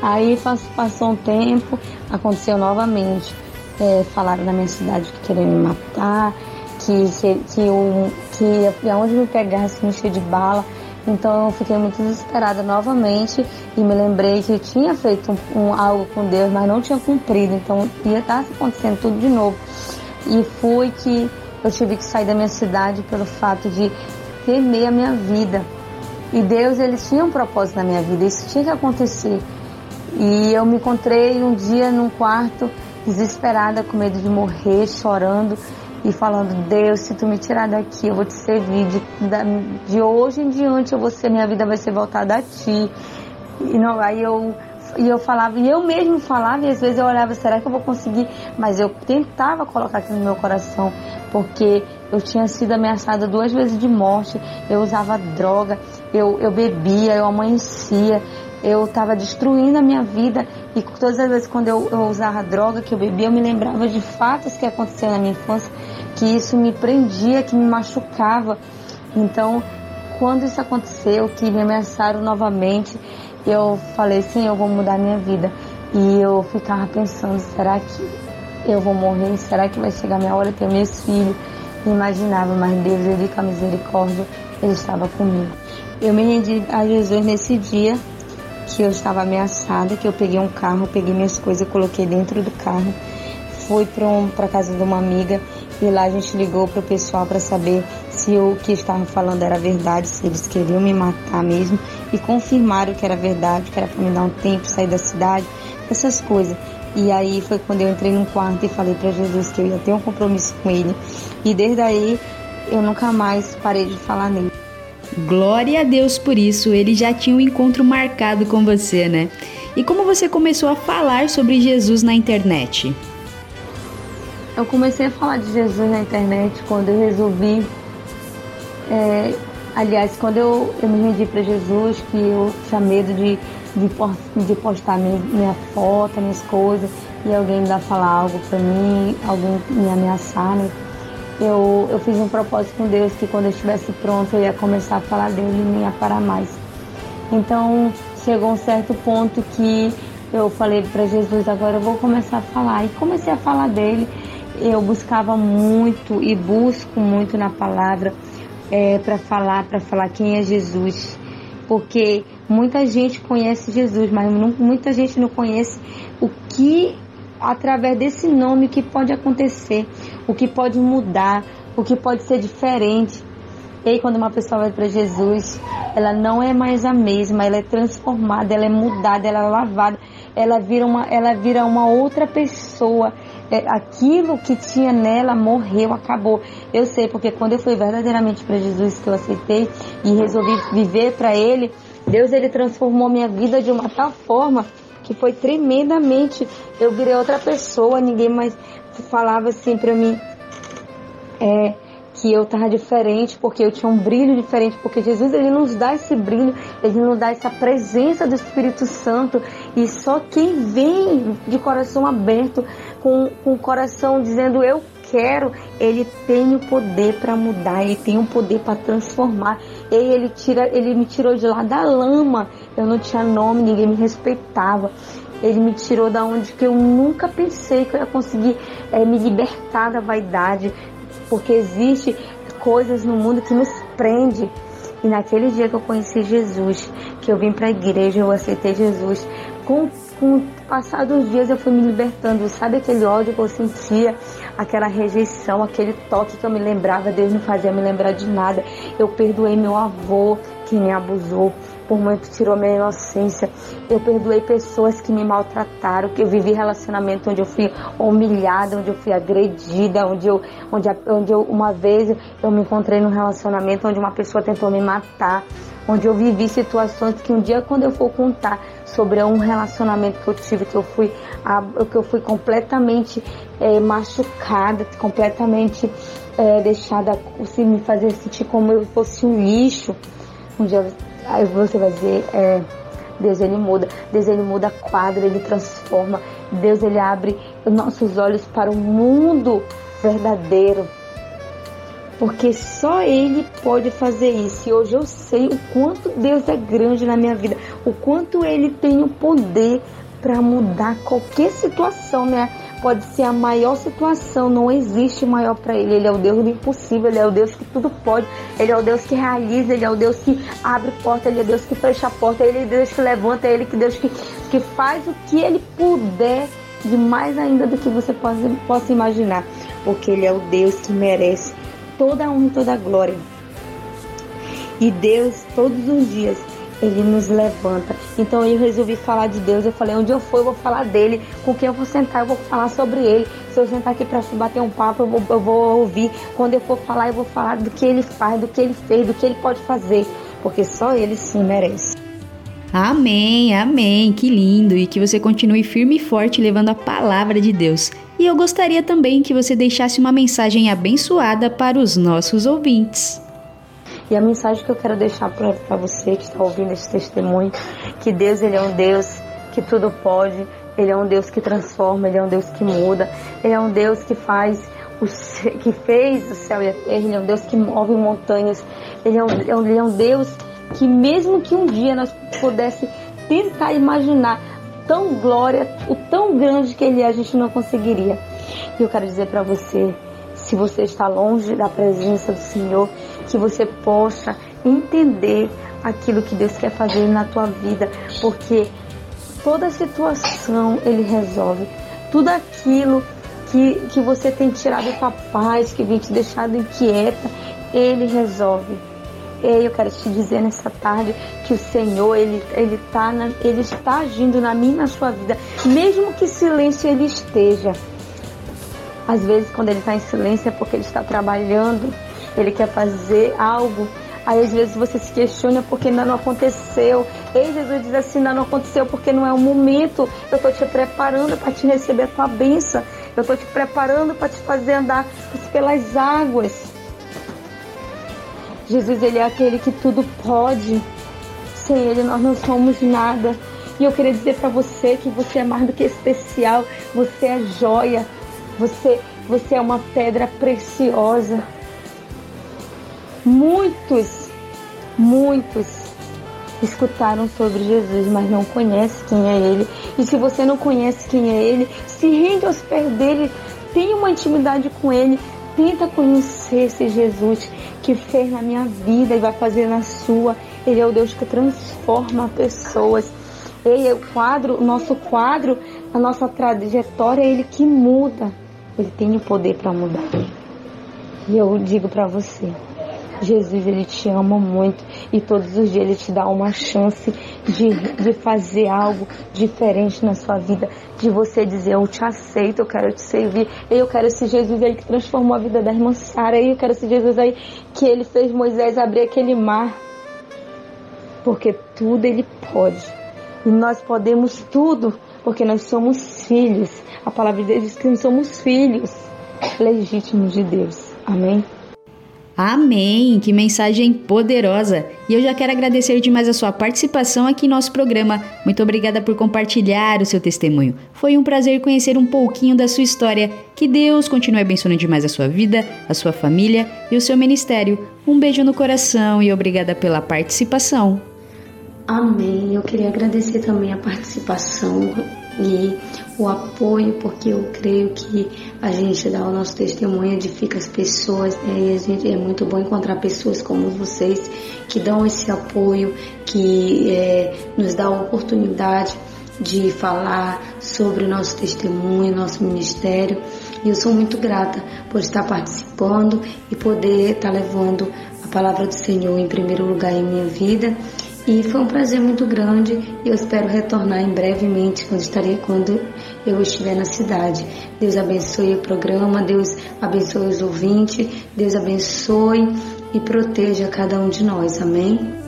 X: Aí passou um tempo, aconteceu novamente. É, falaram na minha cidade que queriam me matar, que, que, que, eu, que aonde me pegasse me encher de bala. Então eu fiquei muito desesperada novamente e me lembrei que eu tinha feito um, um, algo com Deus, mas não tinha cumprido. Então ia estar acontecendo tudo de novo. E foi que eu tive que sair da minha cidade pelo fato de temer a minha vida. E Deus, ele tinha um propósito na minha vida, isso tinha que acontecer. E eu me encontrei um dia num quarto, desesperada, com medo de morrer, chorando e falando: Deus, se tu me tirar daqui, eu vou te servir. De, de hoje em diante, eu vou ser, minha vida vai ser voltada a ti. E não, aí eu e eu falava, e eu mesmo falava, e às vezes eu olhava, será que eu vou conseguir? Mas eu tentava colocar aquilo no meu coração, porque eu tinha sido ameaçada duas vezes de morte, eu usava droga, eu, eu bebia, eu amanhecia, eu estava destruindo a minha vida e todas as vezes quando eu, eu, usava droga, que eu bebia, eu me lembrava de fatos que aconteceram na minha infância, que isso me prendia, que me machucava. Então, quando isso aconteceu, que me ameaçaram novamente, eu falei, sim, eu vou mudar minha vida. E eu ficava pensando, será que eu vou morrer? Será que vai chegar minha hora de ter meus filhos? Imaginava, mas Deus, ele com a misericórdia, ele estava comigo. Eu me rendi a Jesus nesse dia que eu estava ameaçada, que eu peguei um carro, peguei minhas coisas, coloquei dentro do carro, fui para um, a casa de uma amiga e lá a gente ligou para o pessoal para saber se o que estavam falando era verdade, se eles queriam me matar mesmo e confirmaram que era verdade, que era para me dar um tempo, sair da cidade, essas coisas. E aí foi quando eu entrei num quarto e falei para Jesus que eu ia ter um compromisso com ele. E desde aí eu nunca mais parei de falar nele.
E: Glória a Deus por isso, ele já tinha um encontro marcado com você, né? E como você começou a falar sobre Jesus na internet?
X: Eu comecei a falar de Jesus na internet quando eu resolvi. É, aliás, quando eu, eu me rendi para Jesus, que eu tinha medo de, de, de postar minha, minha foto, minhas coisas, e alguém me dar falar algo para mim, alguém me ameaçar, né? eu, eu fiz um propósito com Deus que quando eu estivesse pronto eu ia começar a falar dele e não ia parar mais. Então chegou um certo ponto que eu falei para Jesus, agora eu vou começar a falar. E comecei a falar dele. Eu buscava muito e busco muito na palavra é, para falar, para falar quem é Jesus. Porque muita gente conhece Jesus, mas não, muita gente não conhece o que através desse nome que pode acontecer, o que pode mudar, o que pode ser diferente. E aí, quando uma pessoa vai para Jesus, ela não é mais a mesma, ela é transformada, ela é mudada, ela é lavada, ela vira uma, ela vira uma outra pessoa. É, aquilo que tinha nela morreu, acabou. Eu sei, porque quando eu fui verdadeiramente para Jesus, que eu aceitei e resolvi viver para Ele, Deus ele transformou minha vida de uma tal forma que foi tremendamente. Eu virei outra pessoa, ninguém mais falava assim pra mim é, que eu tava diferente, porque eu tinha um brilho diferente, porque Jesus ele nos dá esse brilho, ele nos dá essa presença do Espírito Santo e só quem vem de coração aberto, com, com o coração dizendo eu quero, ele tem o poder para mudar, ele tem o poder para transformar. E ele tira, ele me tirou de lá da lama. Eu não tinha nome, ninguém me respeitava. Ele me tirou da onde que eu nunca pensei que eu ia conseguir é, me libertar da vaidade, porque existe coisas no mundo que nos prende. E naquele dia que eu conheci Jesus, que eu vim para a igreja, eu aceitei Jesus, com, com o passar dos dias eu fui me libertando. Sabe aquele ódio que eu sentia, aquela rejeição, aquele toque que eu me lembrava, Deus não fazia me lembrar de nada. Eu perdoei meu avô que me abusou por muito tirou minha inocência. Eu perdoei pessoas que me maltrataram, que eu vivi relacionamento onde eu fui humilhada, onde eu fui agredida, onde eu, onde, onde eu, uma vez eu me encontrei num relacionamento onde uma pessoa tentou me matar, onde eu vivi situações que um dia quando eu for contar sobre um relacionamento que eu tive, que eu fui, que eu fui completamente é, machucada, completamente é, deixada, se me fazer sentir como eu fosse um lixo. Um dia Aí você vai dizer, é, Deus ele muda, Deus ele muda quadro, ele transforma, Deus ele abre nossos olhos para o mundo verdadeiro. Porque só Ele pode fazer isso. E hoje eu sei o quanto Deus é grande na minha vida, o quanto Ele tem o poder para mudar qualquer situação, né? Pode ser a maior situação, não existe maior para ele. Ele é o Deus do impossível, ele é o Deus que tudo pode, ele é o Deus que realiza, ele é o Deus que abre porta, ele é o Deus que fecha a porta, ele é o Deus que levanta, ele é o Deus que, que faz o que ele puder de mais ainda do que você possa, possa imaginar, porque ele é o Deus que merece toda a honra e toda a glória. E Deus, todos os dias, ele nos levanta. Então eu resolvi falar de Deus. Eu falei, onde eu for, eu vou falar dele. Com quem eu vou sentar, eu vou falar sobre ele. Se eu sentar aqui para bater um papo, eu vou, eu vou ouvir. Quando eu for falar, eu vou falar do que ele faz, do que ele fez, do que ele pode fazer. Porque só ele sim merece.
E: Amém, amém, que lindo! E que você continue firme e forte levando a palavra de Deus. E eu gostaria também que você deixasse uma mensagem abençoada para os nossos ouvintes.
X: E a mensagem que eu quero deixar para você que está ouvindo esse testemunho, que Deus ele é um Deus que tudo pode, ele é um Deus que transforma, ele é um Deus que muda, ele é um Deus que faz o, que fez o céu e a terra, ele é um Deus que move montanhas, ele é um, ele é um Deus que mesmo que um dia nós pudesse tentar imaginar tão glória, o tão grande que ele é, a gente não conseguiria. E eu quero dizer para você, se você está longe da presença do Senhor, que você possa entender aquilo que Deus quer fazer na tua vida, porque toda situação Ele resolve. Tudo aquilo que, que você tem tirado tua paz, que vem te deixado inquieta, Ele resolve. E eu quero te dizer nessa tarde que o Senhor, Ele, ele, tá na, ele está agindo na minha e na sua vida, mesmo que silêncio Ele esteja. Às vezes, quando Ele está em silêncio, é porque Ele está trabalhando, ele quer fazer algo. Aí às vezes você se questiona porque ainda não aconteceu. Ei, Jesus diz assim: ainda não aconteceu porque não é o momento. Eu estou te preparando para te receber a tua bênção. Eu estou te preparando para te fazer andar pelas águas. Jesus, Ele é aquele que tudo pode. Sem Ele nós não somos nada. E eu queria dizer para você que você é mais do que especial. Você é joia. Você, você é uma pedra preciosa. Muitos, muitos escutaram sobre Jesus, mas não conhecem quem é Ele. E se você não conhece quem é Ele, se rende aos pés dele, tenha uma intimidade com Ele, tenta conhecer esse Jesus que fez na minha vida e vai fazer na sua. Ele é o Deus que transforma pessoas. Ele é o quadro, o nosso quadro, a nossa trajetória, é Ele que muda. Ele tem o poder para mudar. E eu digo para você, Jesus, ele te ama muito e todos os dias ele te dá uma chance de, de fazer algo diferente na sua vida, de você dizer, eu te aceito, eu quero te servir, eu quero esse Jesus aí que transformou a vida da irmã Sara, eu quero esse Jesus aí que ele fez Moisés abrir aquele mar, porque tudo ele pode. E nós podemos tudo, porque nós somos filhos, a palavra de Deus diz que nós somos filhos legítimos de Deus, amém?
E: Amém! Que mensagem poderosa! E eu já quero agradecer demais a sua participação aqui em nosso programa. Muito obrigada por compartilhar o seu testemunho. Foi um prazer conhecer um pouquinho da sua história. Que Deus continue abençoando demais a sua vida, a sua família e o seu ministério. Um beijo no coração e obrigada pela participação.
X: Amém. Eu queria agradecer também a participação e o apoio, porque eu creio que a gente dá o nosso testemunho, edifica as pessoas, né? e a gente, é muito bom encontrar pessoas como vocês que dão esse apoio, que é, nos dá a oportunidade de falar sobre o nosso testemunho, nosso ministério. E eu sou muito grata por estar participando e poder estar levando a palavra do Senhor em primeiro lugar em minha vida e foi um prazer muito grande eu espero retornar em brevemente quando estarei quando eu estiver na cidade. Deus abençoe o programa, Deus abençoe os ouvintes, Deus abençoe e proteja cada um de nós. Amém.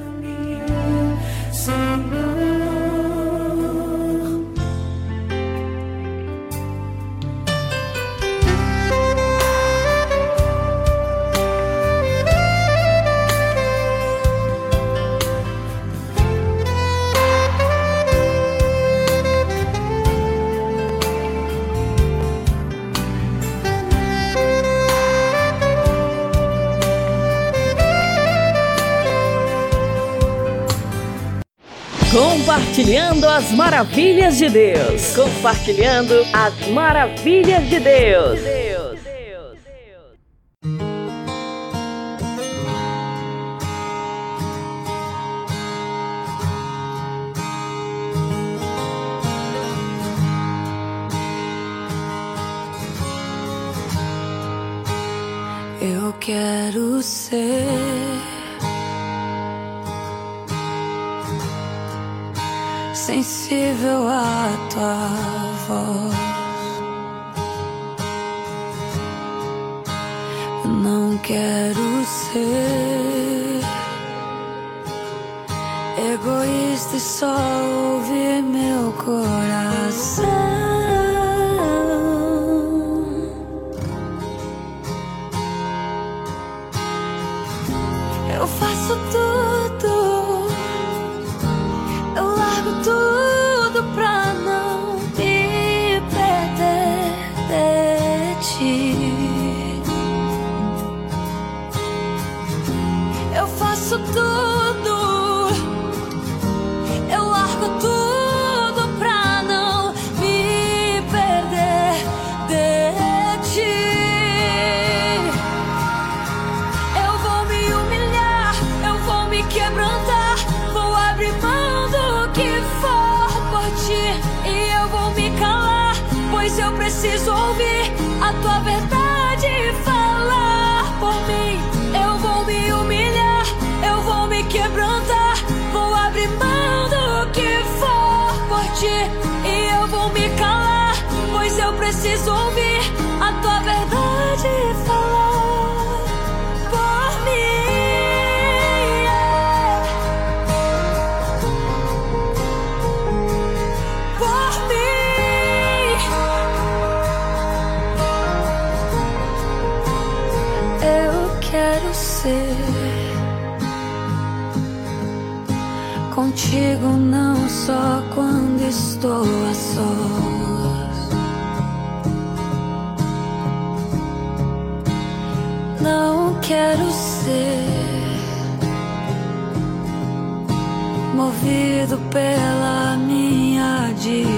B: Maravilhas de Deus. Compartilhando as maravilhas de Deus.
O: Eu quero ser sensível à tua voz. Eu não quero ser egoísta e só movido pela minha direção.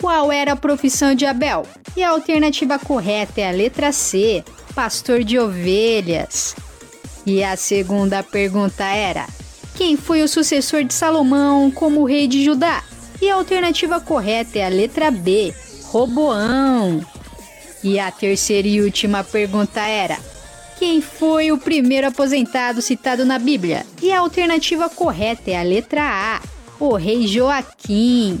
E: Qual era a profissão de Abel? E a alternativa correta é a letra C, pastor de ovelhas. E a segunda pergunta era: Quem foi o sucessor de Salomão como rei de Judá? E a alternativa correta é a letra B, Roboão. E a terceira e última pergunta era: Quem foi o primeiro aposentado citado na Bíblia? E a alternativa correta é a letra A, o rei Joaquim.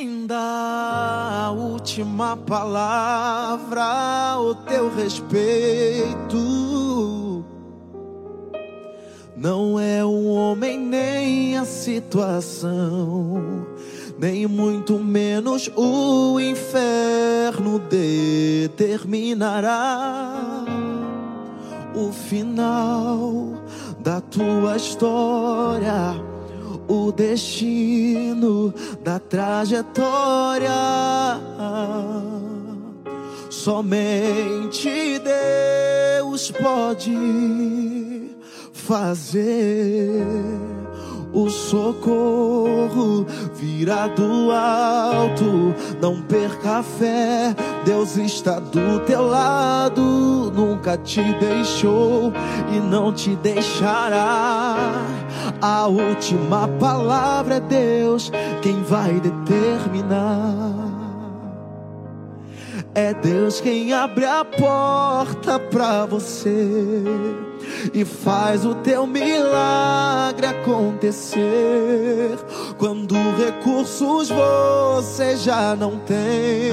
N: Quem dá a última palavra ao teu respeito. Não é o homem nem a situação, nem muito menos o inferno determinará o final da tua história o destino da trajetória. Somente Deus pode fazer o socorro virá do alto. Não perca a fé, Deus está do teu lado. Nunca te deixou e não te deixará. A última palavra é Deus quem vai determinar. É Deus quem abre a porta pra você e faz o teu milagre acontecer. Quando recursos você já não tem,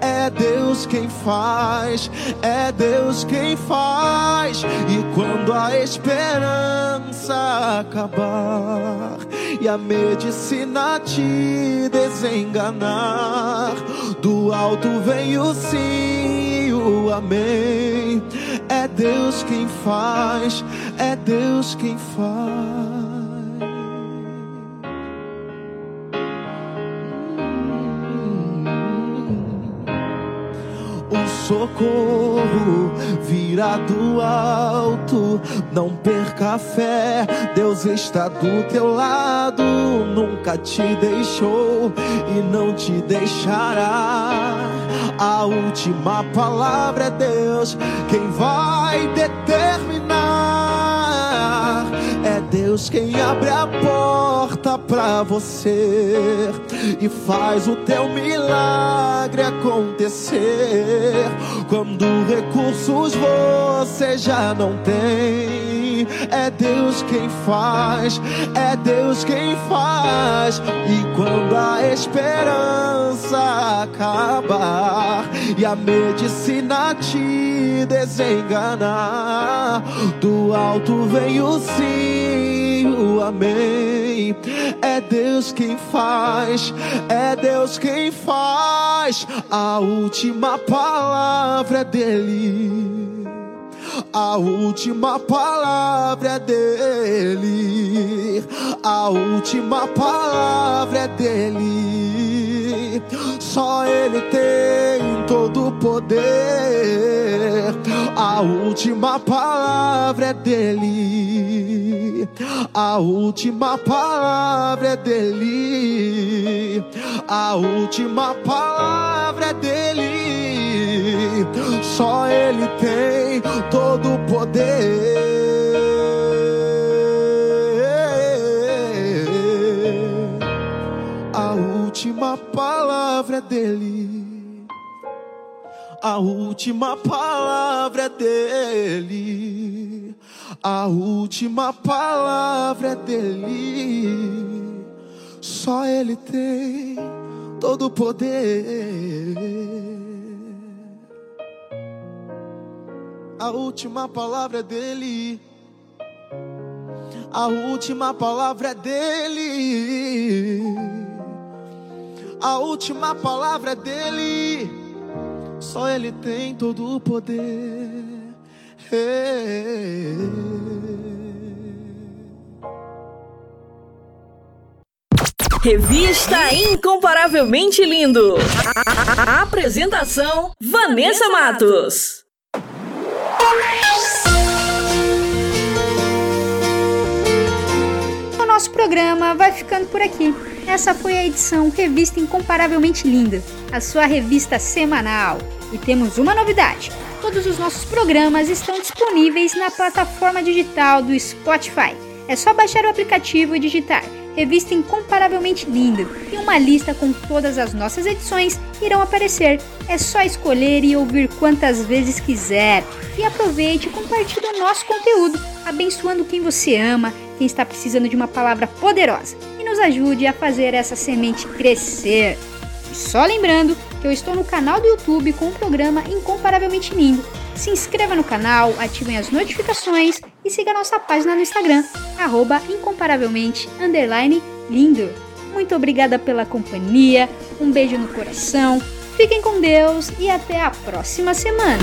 N: é Deus quem faz, é Deus quem faz. E quando a esperança acabar e a medicina te desenganar, do alto vem o sim, o amém. É Deus quem faz, é Deus quem faz. O socorro virá do alto. Não perca a fé, Deus está do teu lado. Nunca te deixou e não te deixará. A última palavra é Deus quem vai determinar. Deus quem abre a porta pra você e faz o teu milagre acontecer. Quando recursos você já não tem, é Deus quem faz, é Deus quem faz. E quando a esperança acabar e a medicina te desenganar, do alto vem o sim, o amém. É Deus quem faz, é Deus quem faz. A última palavra é dele. A última palavra é dele. A última palavra é dele. Só ele tem todo o poder. A última palavra é dele. A última palavra é dele. A última palavra é dele. Só ele tem todo o poder. Última palavra é dele. A última palavra é dele. A última palavra é dele. Só ele tem todo o poder. A última palavra é dele. A última palavra é dele. A última palavra é dele. Só ele tem todo o poder.
B: Revista Incomparavelmente Lindo. A apresentação: Vanessa Matos.
E: O nosso programa vai ficando por aqui. Essa foi a edição Revista Incomparavelmente Linda, a sua revista semanal. E temos uma novidade: todos os nossos programas estão disponíveis na plataforma digital do Spotify. É só baixar o aplicativo e digitar Revista Incomparavelmente Linda e uma lista com todas as nossas edições irão aparecer. É só escolher e ouvir quantas vezes quiser. E aproveite e compartilhe o nosso conteúdo, abençoando quem você ama, quem está precisando de uma palavra poderosa. E nos ajude a fazer essa semente crescer. E só lembrando que eu estou no canal do YouTube com o programa Incomparavelmente Lindo. Se inscreva no canal, ativem as notificações e siga nossa página no Instagram, arroba incomparavelmente lindo. Muito obrigada pela companhia, um beijo no coração, fiquem com Deus e até a próxima semana.